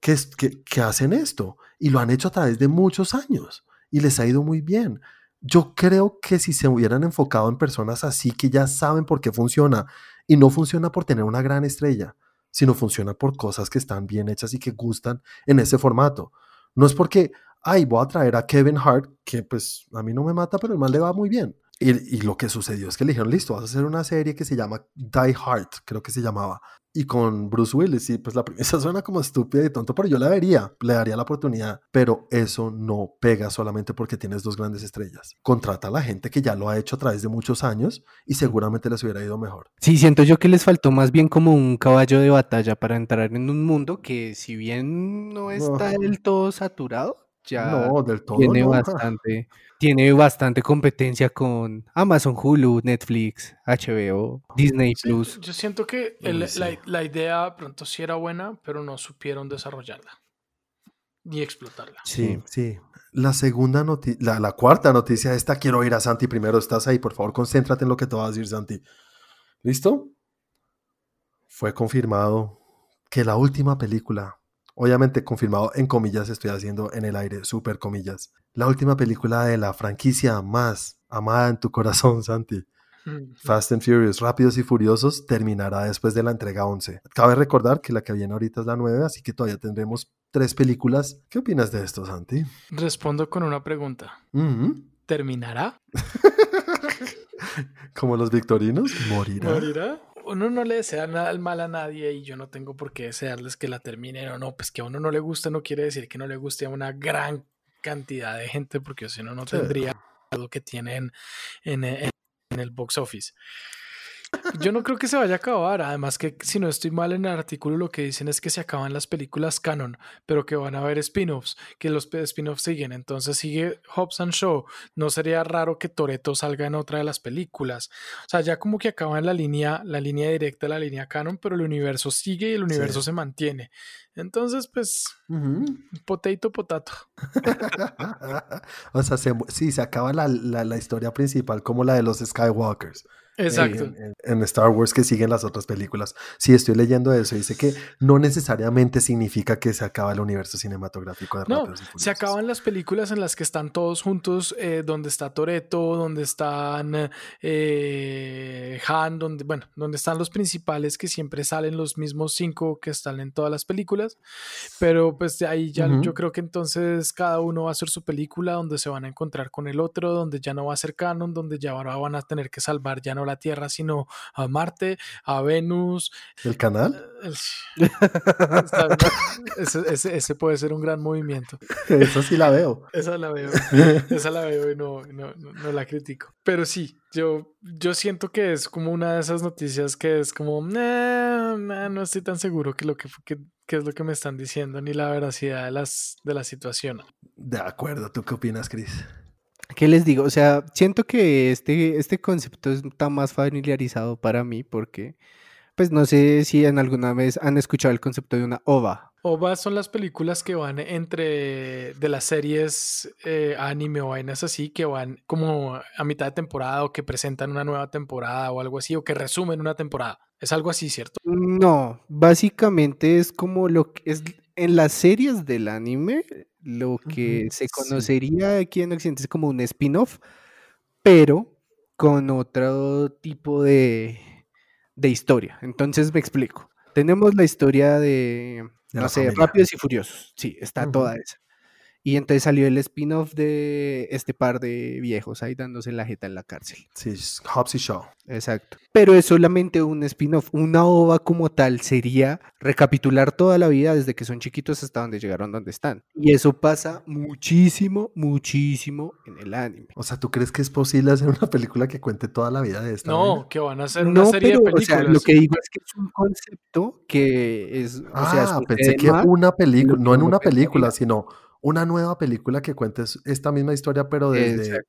que, es- que, que hacen esto y lo han hecho a través de muchos años y les ha ido muy bien. Yo creo que si se hubieran enfocado en personas así que ya saben por qué funciona y no funciona por tener una gran estrella, sino funciona por cosas que están bien hechas y que gustan en ese formato. No es porque, ay, voy a traer a Kevin Hart, que pues a mí no me mata, pero el mal le va muy bien. Y, y lo que sucedió es que le dijeron, listo, vas a hacer una serie que se llama Die Hard, creo que se llamaba. Y con Bruce Willis. Y pues la premisa suena como estúpida y tonto, pero yo la vería, le daría la oportunidad. Pero eso no pega solamente porque tienes dos grandes estrellas. Contrata a la gente que ya lo ha hecho a través de muchos años y seguramente les hubiera ido mejor. Sí, siento yo que les faltó más bien como un caballo de batalla para entrar en un mundo que si bien no está del todo saturado, ya No, del todo. tiene no. bastante, tiene bastante competencia con Amazon, Hulu, Netflix, HBO, Disney Sí, Plus. yo siento que el- Uy, sí. la, la idea pronto sí era buena, pero no supieron desarrollarla ni explotarla. Sí, sí. La segunda noticia, la, la cuarta noticia, esta quiero ir a Santi primero. Estás ahí, por favor, concéntrate en lo que te vas a decir, Santi. ¿Listo? Fue confirmado que la última película, obviamente confirmado en comillas, estoy haciendo en el aire, super comillas, la última película de la franquicia más amada en tu corazón, Santi, Fast and Furious, Rápidos y Furiosos, terminará después de la entrega 11. Cabe recordar que la que viene ahorita es la 9, así que todavía tendremos tres películas. ¿Qué opinas de esto, Santi? Respondo con una pregunta. ¿Terminará? Como los victorinos, morirá. ¿Morirá? Uno no le desea nada al mal a nadie y yo no tengo por qué desearles que la terminen o no. Pues que a uno no le guste no quiere decir que no le guste a una gran cantidad de gente porque si no, no Sí. tendría lo que tienen en, en- en el box office. Yo no creo que se vaya a acabar. Además que si no estoy mal en el artículo lo que dicen es que se acaban las películas canon, pero que van a haber spin-offs, que los spin-offs siguen. Entonces sigue Hobbs and Show. No sería raro que Toreto salga en otra de las películas. O sea, ya como que acaban la línea, la línea directa, la línea canon, pero el universo sigue y el universo se mantiene. Entonces, pues, Ujú. potato, potato. o sea, se sí, se acaba la, la- la historia principal como la de los Skywalkers. Exacto. En, en- Star Wars que siguen las otras películas. Sí, estoy leyendo eso. Dice que no necesariamente significa que se acaba el universo cinematográfico de No, se acaban las películas en las que están todos juntos, eh, donde está Toreto, donde están eh, Han, donde, bueno, donde están los principales que siempre salen los mismos cinco que están en todas las películas. Pero pues de ahí ya Ujú. yo creo que entonces cada uno va a hacer su película donde se van a encontrar con el otro, donde ya no va a ser canon, donde ya ahora van a tener que salvar ya no la Tierra, sino a Marte, a Venus, ¿El canal? Está- ese, ese- ese puede ser un gran movimiento. Eso sí la veo. Esa la veo. Esa la veo y no, no, la critico. Pero sí, yo, yo siento que es como una de esas noticias que es como, "Nah, nah, no estoy tan seguro que lo que, que, que es lo que me están diciendo, ni la veracidad de, las, de la situación. De acuerdo. ¿Tú qué opinas, Chris? ¿Qué les digo? O sea, siento que este, este concepto está más familiarizado para mí porque, pues no sé si en alguna vez han escuchado el concepto de una OVA. OVA son las películas que van entre de las series eh, anime o vainas así, que van como a mitad de temporada o que presentan una nueva temporada o algo así, o que resumen una temporada. Es algo así, ¿cierto? No, básicamente es como lo que es en las series del anime, lo que se sí. conocería aquí en Occidente es como un spin-off, pero con otro tipo de, de historia. Entonces me explico. Tenemos la historia de, De no sé, familia. Rápidos y Furiosos. Sí, está toda esa. Y entonces salió el spin-off de este par de viejos ahí dándose la jeta en la cárcel. Sí, Hobbs y Shaw. Exacto. Pero es solamente un spin-off. Una ova como tal sería recapitular toda la vida desde que son chiquitos hasta donde llegaron donde están. Y eso pasa muchísimo, muchísimo en el anime. O sea, ¿tú crees que es posible hacer una película que cuente toda la vida de esta? No, vaina? que van a hacer una No, serie pero, de o películas. sea, lo que digo es que es un concepto que es, o sea, Ah, pensé que una película, no en una película, pensaría. sino una nueva película que cuente es- esta misma historia, pero desde,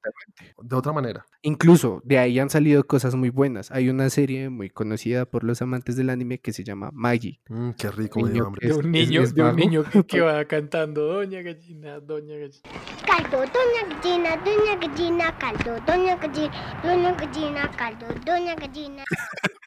de otra manera. Incluso de ahí han salido cosas muy buenas. Hay una serie muy conocida por los amantes del anime que se llama Maggie. Mm, qué rico, Niño de un niño, es de un niño que, que va cantando Doña Gallina, Doña Gallina. Caldo, doña gallina, doña gallina, caldo, doña gallina, doña gallina, caldo, doña gallina.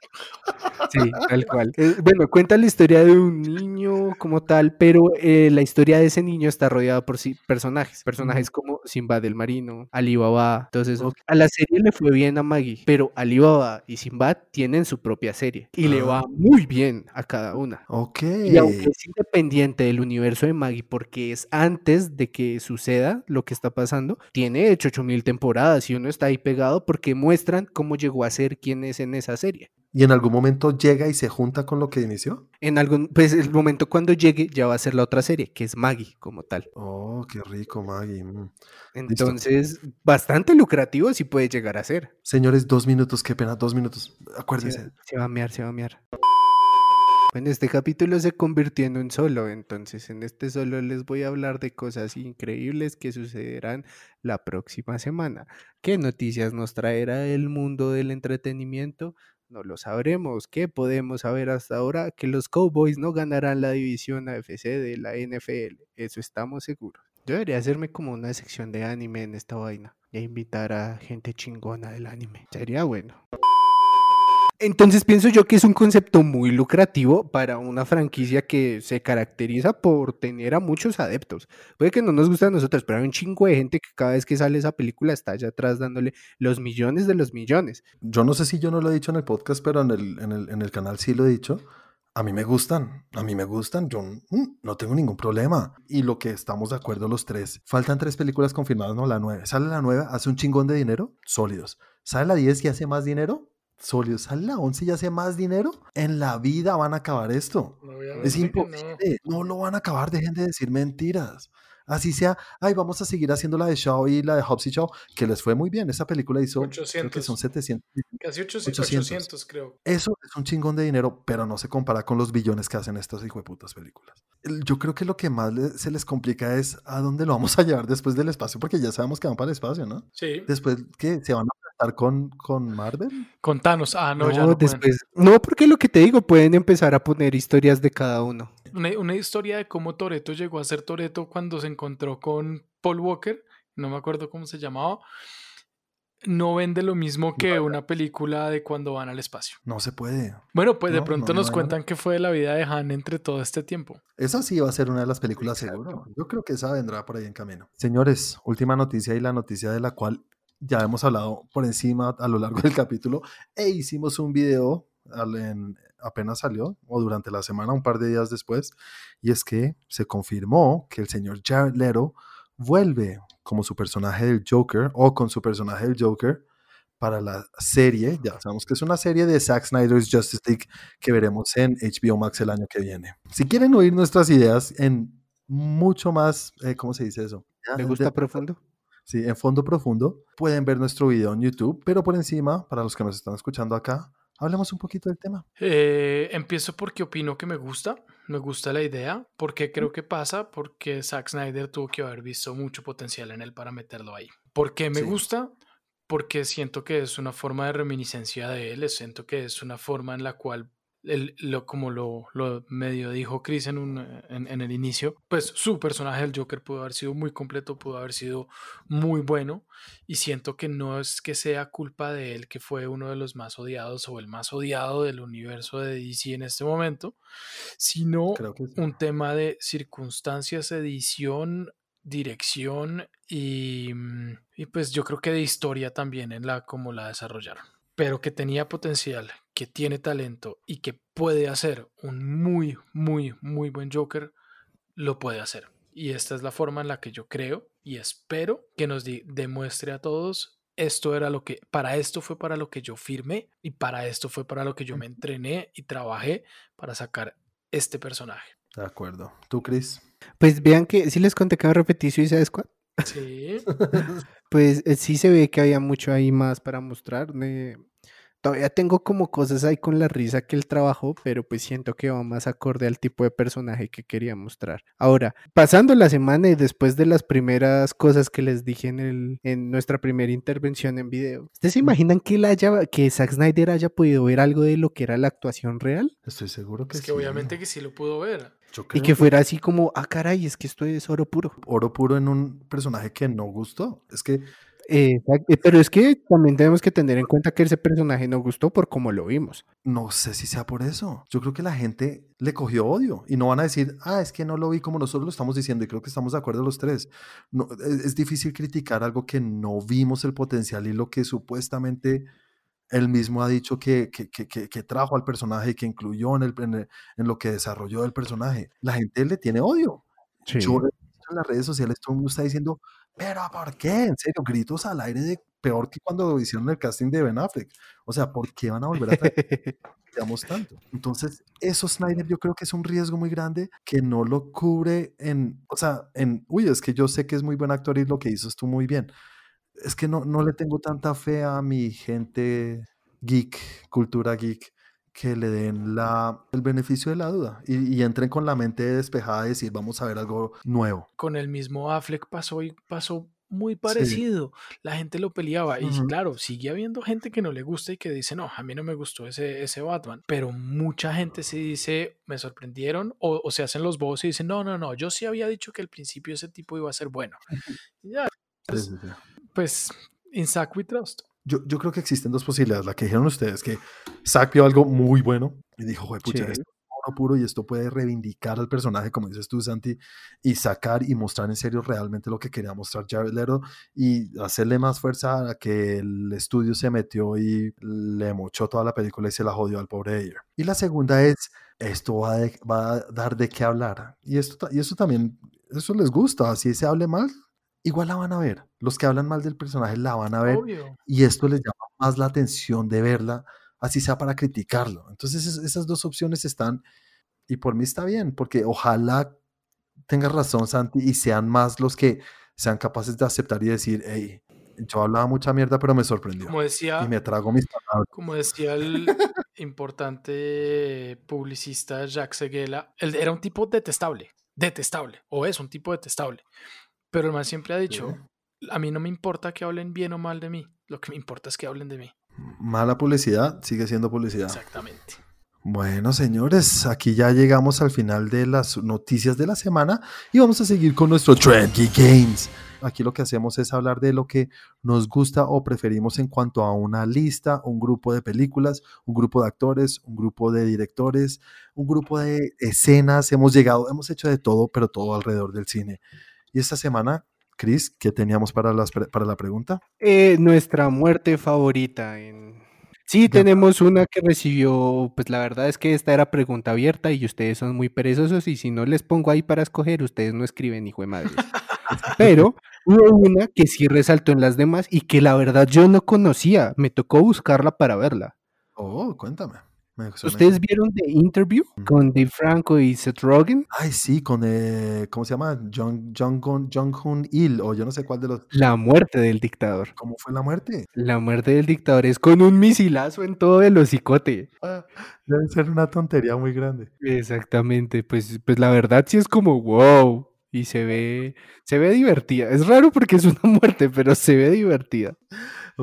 Sí, tal cual. Eh, bueno, cuenta la historia de un niño como tal, pero eh, la historia de ese niño está rodeada por sí, personajes. Personajes como Simba del Marino, Alibaba. Entonces, a la serie le fue bien a Maggie, pero Alibaba y Simba tienen su propia serie y le Ah. va muy bien a cada una. Ok. Y aunque es independiente del universo de Maggie, porque es antes de que suceda lo que está pasando, tiene hecho 8000 temporadas y uno está ahí pegado porque muestran cómo llegó a ser quien es en esa serie. ¿Y en algún momento llega y se junta con lo que inició? En algún, pues el momento cuando llegue ya va a ser la otra serie, que es Maggie como tal. Oh, qué rico, Maggie. mm. Entonces, bastante lucrativo si puede llegar a ser. Señores, dos minutos, qué pena, dos minutos. Se, Acuérdense. se va a mear, se va a mear. Bueno, este capítulo se convirtió en un solo, entonces en este solo les voy a hablar de cosas increíbles que sucederán la próxima semana. ¿Qué noticias nos traerá el mundo del entretenimiento? No lo sabremos. ¿Qué podemos saber hasta ahora? Que los Cowboys no ganarán la división AFC de la NFL. Eso estamos seguros. Yo debería hacerme como una sección de anime en esta vaina e invitar a gente chingona del anime. Sería bueno. Entonces pienso yo que es un concepto muy lucrativo para una franquicia que se caracteriza por tener a muchos adeptos. Puede que no nos guste a nosotros, pero hay un chingo de gente que cada vez que sale esa película está allá atrás dándole los millones de los millones. Yo no sé si yo no lo he dicho en el podcast, pero en el, en el, en el canal sí lo he dicho. A mí me gustan, a mí me gustan, yo mm, no tengo ningún problema. Y lo que estamos de acuerdo los tres, faltan tres películas confirmadas, no la nueve. Sale la nueve, hace un chingón de dinero, sólidos. Sale la 10 y hace más dinero, sólidos. Sale la 11 y hace más dinero. En la vida van a acabar esto. Obviamente Es que no. imposible. No. lo van a acabar. Dejen de decir mentiras. Así sea, ay, vamos a seguir haciendo la de Shaw y la de Hobbs y Shaw, que les fue muy bien. Esa película hizo, creo que 800. son 700. Casi 800, 800. 800 creo. Eso es un chingón de dinero, pero no se compara con los billones que hacen estas hijueputas películas. El- Yo creo que lo que más le- se les complica es a dónde lo vamos a llevar después del espacio, porque ya sabemos que van para el espacio, ¿no? Sí. Después, ¿qué? ¿Se van a tratar con, con Marvel? Con Thanos. Ah, no, No, ya no pueden. después. No, porque lo que te digo, pueden empezar a poner historias de cada uno. Una, una historia de cómo Toreto llegó a ser Toreto cuando se encontró con Paul Walker, no me acuerdo cómo se llamaba, no vende lo mismo que una película de cuando van al espacio. No se puede. Bueno, pues de pronto no, nos no, no. cuentan qué fue la vida de Han entre todo este tiempo. Esa sí va a ser una de las películas Exacto. seguro. Yo creo que esa vendrá por ahí en camino. Señores, última noticia y la noticia de la cual ya hemos hablado por encima a lo largo del capítulo e hicimos un video en- apenas salió o durante la semana, un par de días después, y es que se confirmó que el señor Jared Leto vuelve como su personaje del Joker o con su personaje del Joker para la serie, ya sabemos que es una serie de Zack Snyder's Justice League que veremos en HBO Max el año que viene. Si quieren oír nuestras ideas en mucho más, eh, ¿cómo se dice eso? Ya, ¿Le de- gusta profundo? Sí, en fondo profundo. Pueden ver nuestro video en YouTube, pero por encima, para los que nos están escuchando acá, hablemos un poquito del tema. Eh, empiezo porque opino que me gusta, me gusta la idea, porque creo que pasa, porque Zack Snyder tuvo que haber visto mucho potencial en él para meterlo ahí. ¿Por qué me Sí. gusta? Porque siento que es una forma de reminiscencia de él, siento que es una forma en la cual, lo, como lo, lo medio dijo Chris en, un, eh, en, en el inicio, pues su personaje del Joker pudo haber sido muy completo, pudo haber sido muy bueno, y siento que no es que sea culpa de él que fue uno de los más odiados o el más odiado del universo de DC en este momento, sino sí. un tema de circunstancias, edición, dirección y, mm, y pues yo creo que de historia también en la como la desarrollaron. Pero que tenía potencial, que tiene talento y que puede hacer un muy, muy, muy buen Joker, lo puede hacer. Y esta es la forma en la que yo creo y espero que nos demuestre a todos esto era lo que, para esto fue para lo que yo firmé y para esto fue para lo que yo me entrené y trabajé para sacar este personaje. De acuerdo. ¿Tú, Chris? Pues vean que sí les conté que me repetí Suicide Squad. Sí, Pues eh, sí se ve que había mucho ahí más para mostrar. eh, todavía tengo como cosas ahí con la risa que él trabajó, pero pues siento que va más acorde al tipo de personaje que quería mostrar. Ahora, pasando la semana y después de las primeras cosas que les dije en, el, en nuestra primera intervención en video, ¿ustedes se imaginan que, él haya, que Zack Snyder haya podido ver algo de lo que era la actuación real? Estoy seguro que es que sí. obviamente que sí lo pudo ver. Yo Y creo que fuera así como, ah, caray, es que esto es oro puro. oro puro en un personaje que no gustó. Es que Exacto, pero es que también tenemos que tener en cuenta que ese personaje no gustó por cómo lo vimos. no sé si sea por eso. Yo creo que la gente le cogió odio y no van a decir, ah, es que no lo vi como nosotros lo estamos diciendo y creo que estamos de acuerdo los tres. No, es, es difícil criticar algo que no vimos el potencial y lo que supuestamente él mismo ha dicho que, que, que, que- que trajo al personaje y que incluyó en, el, en, el- en lo que desarrolló el personaje. La gente le tiene odio. Yo he visto en las redes sociales todo el mundo está diciendo, pero ¿por qué? En serio, gritos al aire de peor que cuando hicieron el casting de Ben Affleck. O sea, ¿por qué van a volver a traer tanto? Entonces, eso Snyder yo creo que es un riesgo muy grande que no lo cubre en, o sea, en, uy, es que yo sé que es muy buen actor y lo que hizo estuvo muy bien. Es que no, no le tengo tanta fe a mi gente geek, cultura geek, que le den la, el beneficio de la duda y, y entren con la mente despejada de decir, vamos a ver algo nuevo. Con el mismo Affleck pasó y pasó muy Sí. parecido. La gente lo peleaba. Y claro, sigue habiendo gente que no le gusta y que dice, no, a mí no me gustó ese, ese Batman. Pero mucha gente sí dice, me sorprendieron. O, o se hacen los bobos y dicen, no, no, no, yo sí había dicho que al principio ese tipo iba a ser bueno. Y ya, pues, sí, sí. pues, in Zack we trust. Yo, yo creo que existen dos posibilidades. La que dijeron ustedes, que Zack vio algo muy bueno y dijo, "Jue pucha, Sí. esto es puro y esto puede reivindicar al personaje, como dices tú, Santi, y sacar y mostrar en serio realmente lo que quería mostrar Jared Leto y hacerle más fuerza a que el estudio se metió y le mochó toda la película y se la jodió al pobre Ayer. Y la segunda es, esto va, de- va a dar de qué hablar. Y esto, y también, eso les gusta. Si se hable mal, igual la van a ver. Los que hablan mal del personaje la van a ver Obvio. y esto les llama más la atención de verla, así sea para criticarlo. Entonces es- esas dos opciones están, y por mí está bien, porque ojalá tengas razón, Santi, y sean más los que sean capaces de aceptar y decir, hey, yo hablaba mucha mierda, pero me sorprendió. Como decía, Y me trago mis palabras. Como decía el importante publicista Jacques Seguela, él era un tipo detestable, detestable, o es un tipo detestable. Pero el man siempre ha dicho, a mí no me importa que hablen bien o mal de mí, lo que me importa es que hablen de mí. Mala publicidad sigue siendo publicidad. Exactamente. Bueno, señores, aquí ya llegamos al final de las noticias de la semana y vamos a seguir con nuestro Trendy Games. Aquí lo que hacemos es hablar de lo que nos gusta o preferimos en cuanto a una lista, un grupo de películas, un grupo de actores, un grupo de directores, un grupo de escenas. Hemos llegado, hemos hecho de todo, pero todo alrededor del cine. Y esta semana, Chris, ¿qué teníamos para, las pre- para la pregunta? Eh, nuestra muerte favorita en... Sí, tenemos una que recibió, pues la verdad es que esta era pregunta abierta y ustedes son muy perezosos y si no les pongo ahí para escoger, ustedes no escriben, hijo de madre. Pero hubo una que sí resaltó en las demás y que la verdad yo no conocía, me tocó buscarla para verla. Oh, cuéntame. ¿Ustedes vieron The Interview Mm. con Dave Franco y Seth Rogen? Ay, sí, con, eh, ¿cómo se llama? Jong, Jong, Jong Hoon Il, o yo no sé cuál de los... La muerte del dictador. ¿Cómo fue la muerte? La muerte del dictador es con un misilazo en todo el hocicote. Ah, debe ser una tontería muy grande. Exactamente, pues, pues la verdad sí es como wow. Y se ve, se ve divertida. Es raro porque es una muerte, pero se ve divertida.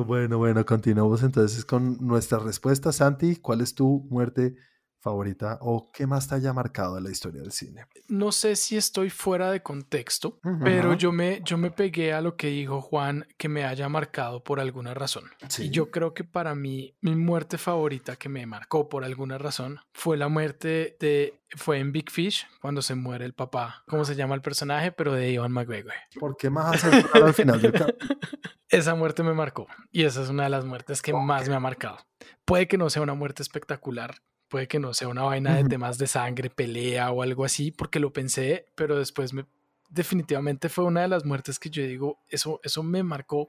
Bueno, bueno, continuamos entonces con nuestra respuesta. Santi, ¿cuál es tu muerte favorita o qué más te haya marcado en la historia del cine? No sé si estoy fuera de contexto, pero yo me, yo me pegué a lo que dijo Juan que me haya marcado por alguna razón. Sí. Y yo creo que para mí, mi muerte favorita que me marcó por alguna razón fue la muerte de. Fue en Big Fish, cuando se muere el papá. ¿Cómo se llama el personaje? Pero de Ivan McGregor. ¿Por qué más al final del? Esa muerte me marcó. Y esa es una de las muertes que más me ha marcado. Puede que no sea una muerte espectacular. Puede que no sea una vaina de temas de sangre, pelea o algo así, porque lo pensé, pero después me, definitivamente fue una de las muertes que yo digo, eso, eso me marcó.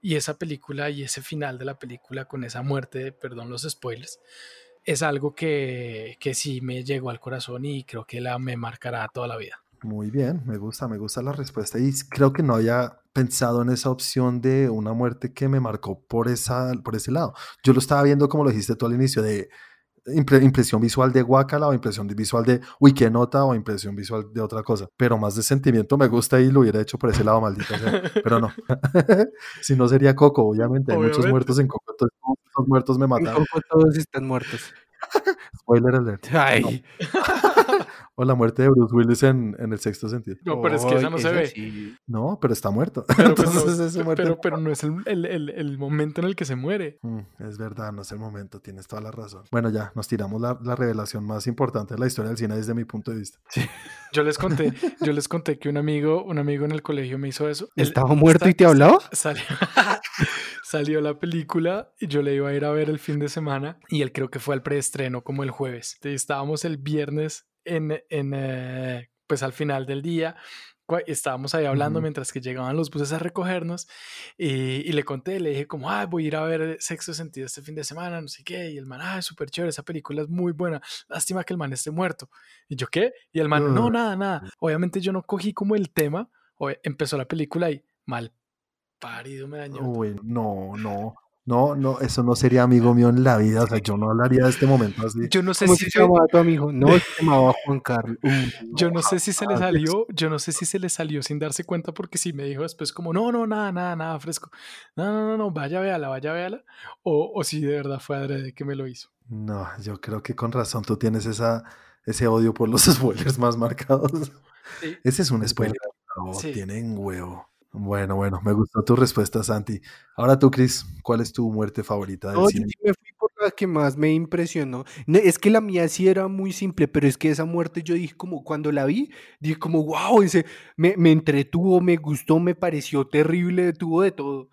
Y esa película y ese final de la película con esa muerte, perdón los spoilers, es algo que, que sí me llegó al corazón y creo que la me marcará toda la vida. Muy bien, me gusta, me gusta la respuesta y creo que no había pensado en esa opción de una muerte que me marcó por, esa, por ese lado. Yo lo estaba viendo como lo dijiste tú al inicio de impre- impresión visual de guacala o impresión visual de uy, qué nota o impresión visual de otra cosa, pero más de sentimiento me gusta y lo hubiera hecho por ese lado, maldito sea, pero no. si no sería Coco, obviamente, hay muchos muertos en Coco, entonces todos esos muertos me En mataron. Coco todos están muertos. Spoiler alert. Ay, O la muerte de Bruce Willis en, en el sexto sentido. No, pero es que esa no se ve. sí. No, pero está muerto. Pero, pues, no, Entonces muerte pero, pero no es el, el- el- el momento en el que se muere. Mm, es verdad, no es el momento, tienes toda la razón. Bueno, ya, nos tiramos la, la revelación más importante de la historia del cine desde mi punto de vista. Yo les conté, yo les conté que un amigo, un amigo en el colegio me hizo eso. ¿Estaba muerto está- y te habló? Salió, salió la película y yo le iba a ir a ver el fin de semana y él creo que fue al preestreno como el jueves. Estábamos el viernes en, en, eh, pues al final del día estábamos ahí hablando Ujú. mientras que llegaban los buses a recogernos y, y le conté, le dije como, ah, voy a ir a ver Sexto Sentido este fin de semana, no sé qué, y el man, ah, súper chévere, esa película es muy buena, lástima que el man esté muerto. Y yo, ¿qué? Y el man, no, Ugh. nada, nada. Obviamente yo no cogí como el tema, o empezó la película y mal parido me dañó. Uy, no, no. No, no, eso no sería amigo mío en la vida. O sea, yo no hablaría de este momento así. Yo no sé ¿Cómo si se llamaba tu amigo? No, se llamaba Juan Carlos. Yo no sé si se le salió, yo no sé si se le salió sin darse cuenta porque sí me dijo después como, no, no, nada, nada, nada fresco. No, no, no, no, vaya, véala, vaya, véala. O, o si de verdad fue adrede que me lo hizo. No, yo creo que con razón tú tienes esa, ese odio por los spoilers más marcados. Sí. Ese es un spoiler. Sí. Tienen huevo. Bueno, bueno, me gustó tu respuesta, Santi. Ahora tú, Chris, ¿cuál es tu muerte favorita del No, yo cine? sí me fui por la que más me impresionó. No, es que la mía sí era muy simple, pero es que esa muerte yo dije como, cuando la vi, dije como, wow, ese, me, me entretuvo, me gustó, me pareció terrible, tuvo de todo.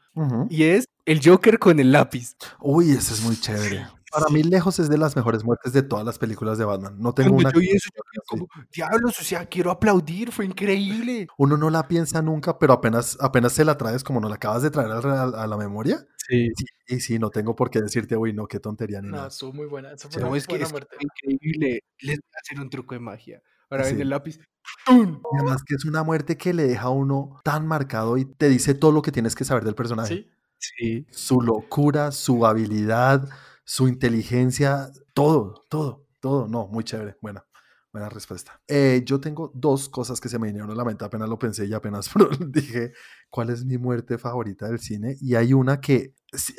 Y es el Joker con el lápiz. Uy, ese es muy chévere. Para Sí. mí, lejos es de las mejores muertes de todas las películas de Batman. No tengo Cuando una. yo vi eso, yo Sí. como, diablos, o sea, quiero aplaudir, fue increíble. Uno no la piensa nunca, pero apenas, apenas se la traes, como no la acabas de traer a, la memoria. Sí. Y sí, no tengo por qué decirte, uy, no, qué tontería ni No, nada. estuvo muy buena. Esa fue Sí. una No, es que buena es que muerte. increíble. Les voy a hacer un truco de magia. Ahora ven Sí. el lápiz. ¡Tum! Y además que es una muerte que le deja a uno tan marcado y te dice todo lo que tienes que saber del personaje. Sí, Sí. Su locura, su habilidad, su inteligencia, todo, todo, todo. No, muy chévere. Buena, buena respuesta. Eh, yo tengo dos cosas que se me vinieron a la mente, apenas lo pensé y apenas dije cuál es mi muerte favorita del cine. Y hay una que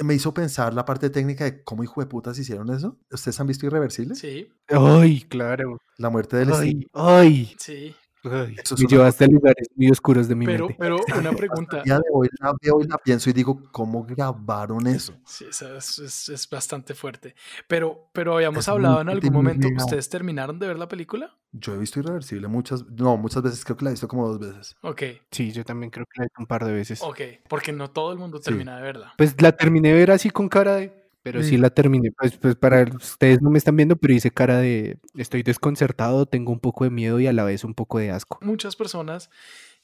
me hizo pensar la parte técnica de cómo hijo de putas hicieron eso. ¿Ustedes han visto Irreversible? sí, Ay, claro. La muerte del Ay, ay. sí. Ay. Eso Me llevaste a lugares muy oscuros de mi Pero, mente. pero una pregunta. día de hoy la veo y la pienso y digo, ¿cómo grabaron eso? Sí, esa es, es- es bastante fuerte. Pero, pero habíamos Es hablado en algún momento. ¿Ustedes terminaron de ver la película? Yo he visto Irreversible muchas, no, muchas veces, creo que la he visto como dos veces. Ok, Sí, yo también creo que la he hecho un par de veces. ok. Porque no todo el mundo Sí. termina de verla. Pues la terminé de ver así con cara de. Pero sí la terminé. Pues, pues para ustedes no me están viendo, pero hice cara de. Estoy desconcertado, tengo un poco de miedo y a la vez un poco de asco. Muchas personas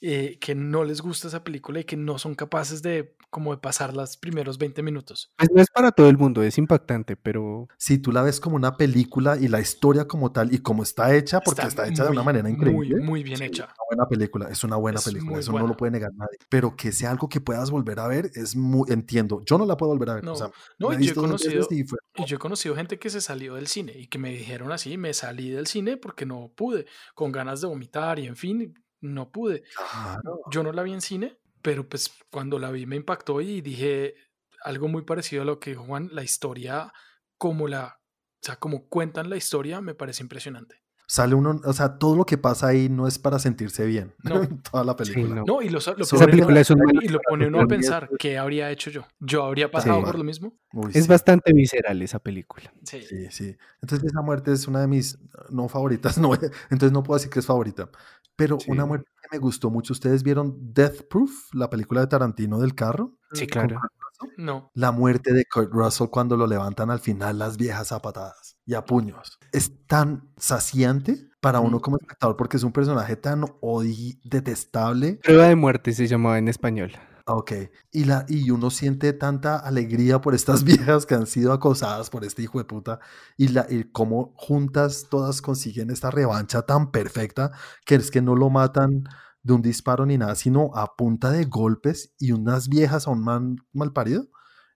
eh, que no les gusta esa película y que no son capaces de como de pasar los primeros 20 minutos. Pues no es para todo el mundo, es impactante, pero. Si tú la ves como una película y la historia como tal y como está hecha, porque está, hecha de una muy, manera increíble. Muy, muy bien sí, hecha. Es una buena película, es una buena Es película, muy eso no buena. lo puede negar nadie. Pero que sea algo que puedas volver a ver, es muy, entiendo. Yo no la puedo volver a ver. No, o sea, No, y yo he conocido, y fue- y yo he conocido gente que se salió del cine y que me dijeron así, me salí del cine porque no pude, con ganas de vomitar y en fin, no pude. Claro. Yo no la vi en cine, pero pues cuando la vi me impactó y dije algo muy parecido a lo que Juan, la historia, como la, o sea, como cuentan la historia, me parece impresionante. Sale uno, o sea, todo lo que pasa ahí no es para sentirse bien. No. Toda la película. no. No, y lo, lo Esa pone Esa uno- película es un mal- y lo pone uno a pensar, ¿qué habría hecho yo? ¿Yo habría pasado Sí. por lo mismo? Uy, Es sí. bastante visceral esa película. Sí. Sí, sí. Entonces esa muerte es una de mis no favoritas, no, entonces no puedo decir que es favorita. Pero una muerte que me gustó mucho. ¿Ustedes vieron Death Proof, la película de Tarantino del carro? Sí, claro. No. La muerte de Kurt Russell cuando lo levantan al final las viejas a patadas y a puños. Es tan saciante para uno como espectador porque es un personaje tan odi detestable Prueba de muerte se llamaba en español. Ok, y, la, y uno siente tanta alegría por estas viejas que han sido acosadas por este hijo de puta y, la, y cómo juntas todas consiguen esta revancha tan perfecta que es que no lo matan de un disparo ni nada, sino a punta de golpes y unas viejas a un mal parido.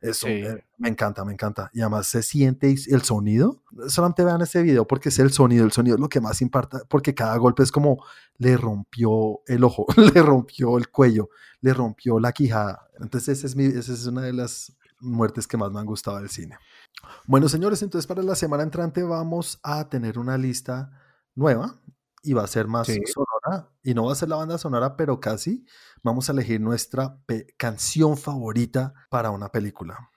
Eso Sí. eh, me encanta, me encanta. Y además se siente el sonido. Solamente vean ese video porque es el sonido. El sonido es lo que más importa porque cada golpe es como le rompió el ojo, le rompió el cuello, le rompió la quijada. Entonces esa es, mi, esa es una de las muertes que más me han gustado del cine. Bueno, señores, entonces para la semana entrante vamos a tener una lista nueva y va a ser más Sí. Sonora y no va a ser la banda sonora, pero casi vamos a elegir nuestra canción favorita para una película.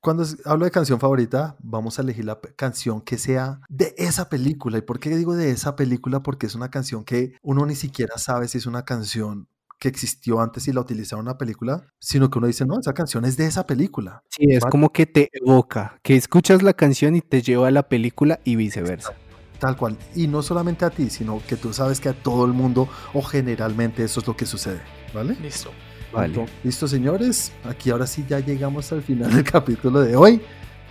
Cuando hablo de canción favorita, vamos a elegir la canción que sea de esa película. ¿Y por qué digo de esa película? Porque es una canción que uno ni siquiera sabe si es una canción que existió antes y la utilizaron en una película, sino que uno dice, no, esa canción es de esa película. Sí, es Vale. como que te evoca, que escuchas la canción y te lleva a la película y viceversa. Tal cual. Y no solamente a ti, sino que tú sabes que a todo el mundo o generalmente eso es lo que sucede. ¿Vale? Listo. Vale. Listo, señores. Aquí ahora sí ya llegamos al final del capítulo de hoy.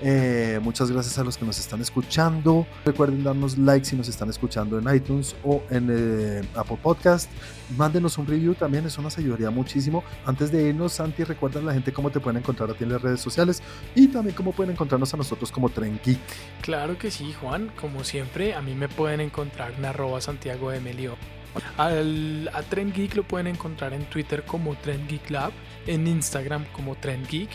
Eh, muchas gracias a los que nos están escuchando. Recuerden darnos like si nos están escuchando en iTunes o en eh, Apple Podcast. Mándenos un review también, eso nos ayudaría muchísimo. Antes de irnos, Santi, recuerda a la gente cómo te pueden encontrar a ti en las redes sociales y también cómo pueden encontrarnos a nosotros como Tren Geek. Claro que sí, Juan. Como siempre, a mí me pueden encontrar en Santiago Melio. Al, a Trend Geek lo pueden encontrar en Twitter como Trend Geek Lab, en Instagram como Trend Geek.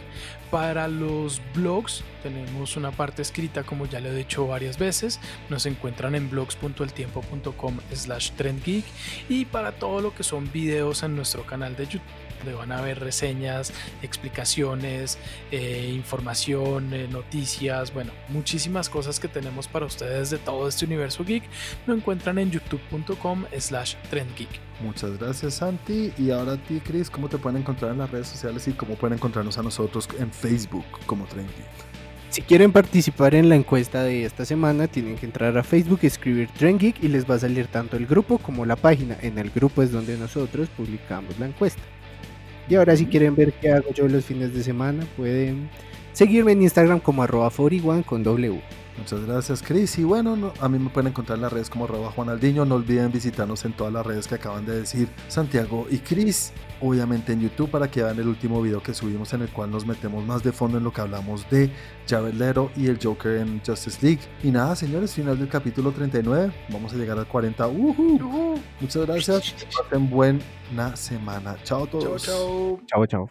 Para los blogs tenemos una parte escrita como ya lo he dicho varias veces. Nos encuentran en blogs.eltiempo.com slash trendgeek. Y para todo lo que son videos en nuestro canal de YouTube donde van a ver reseñas, explicaciones, eh, información, eh, noticias, bueno, muchísimas cosas que tenemos para ustedes de todo este universo geek, lo encuentran en youtube.com slash trendgeek. Muchas gracias, Santi. Y ahora a ti, Chris, ¿cómo te pueden encontrar en las redes sociales y cómo pueden encontrarnos a nosotros en Facebook como Tren Geek? Si quieren participar en la encuesta de esta semana, tienen que entrar a Facebook, escribir Trend Geek y les va a salir tanto el grupo como la página. En el grupo es donde nosotros publicamos la encuesta. Y ahora si quieren ver qué hago yo los fines de semana, pueden seguirme en Instagram como arroba 41 con W. Muchas gracias, Chris. Y bueno, no- a mí me pueden encontrar en las redes como arroba Juanaldiño. No olviden visitarnos en todas las redes que acaban de decir Santiago y Chris. Obviamente en YouTube para que vean el último video que subimos en el cual nos metemos más de fondo en lo que hablamos de Jared Leto y el Joker en Justice League. Y nada, señores, final del capítulo 39. Vamos a llegar al 40. ¡Ujú! Muchas gracias. Que pasen buena semana. Chao a Chao, todos. chao. Chao, chao.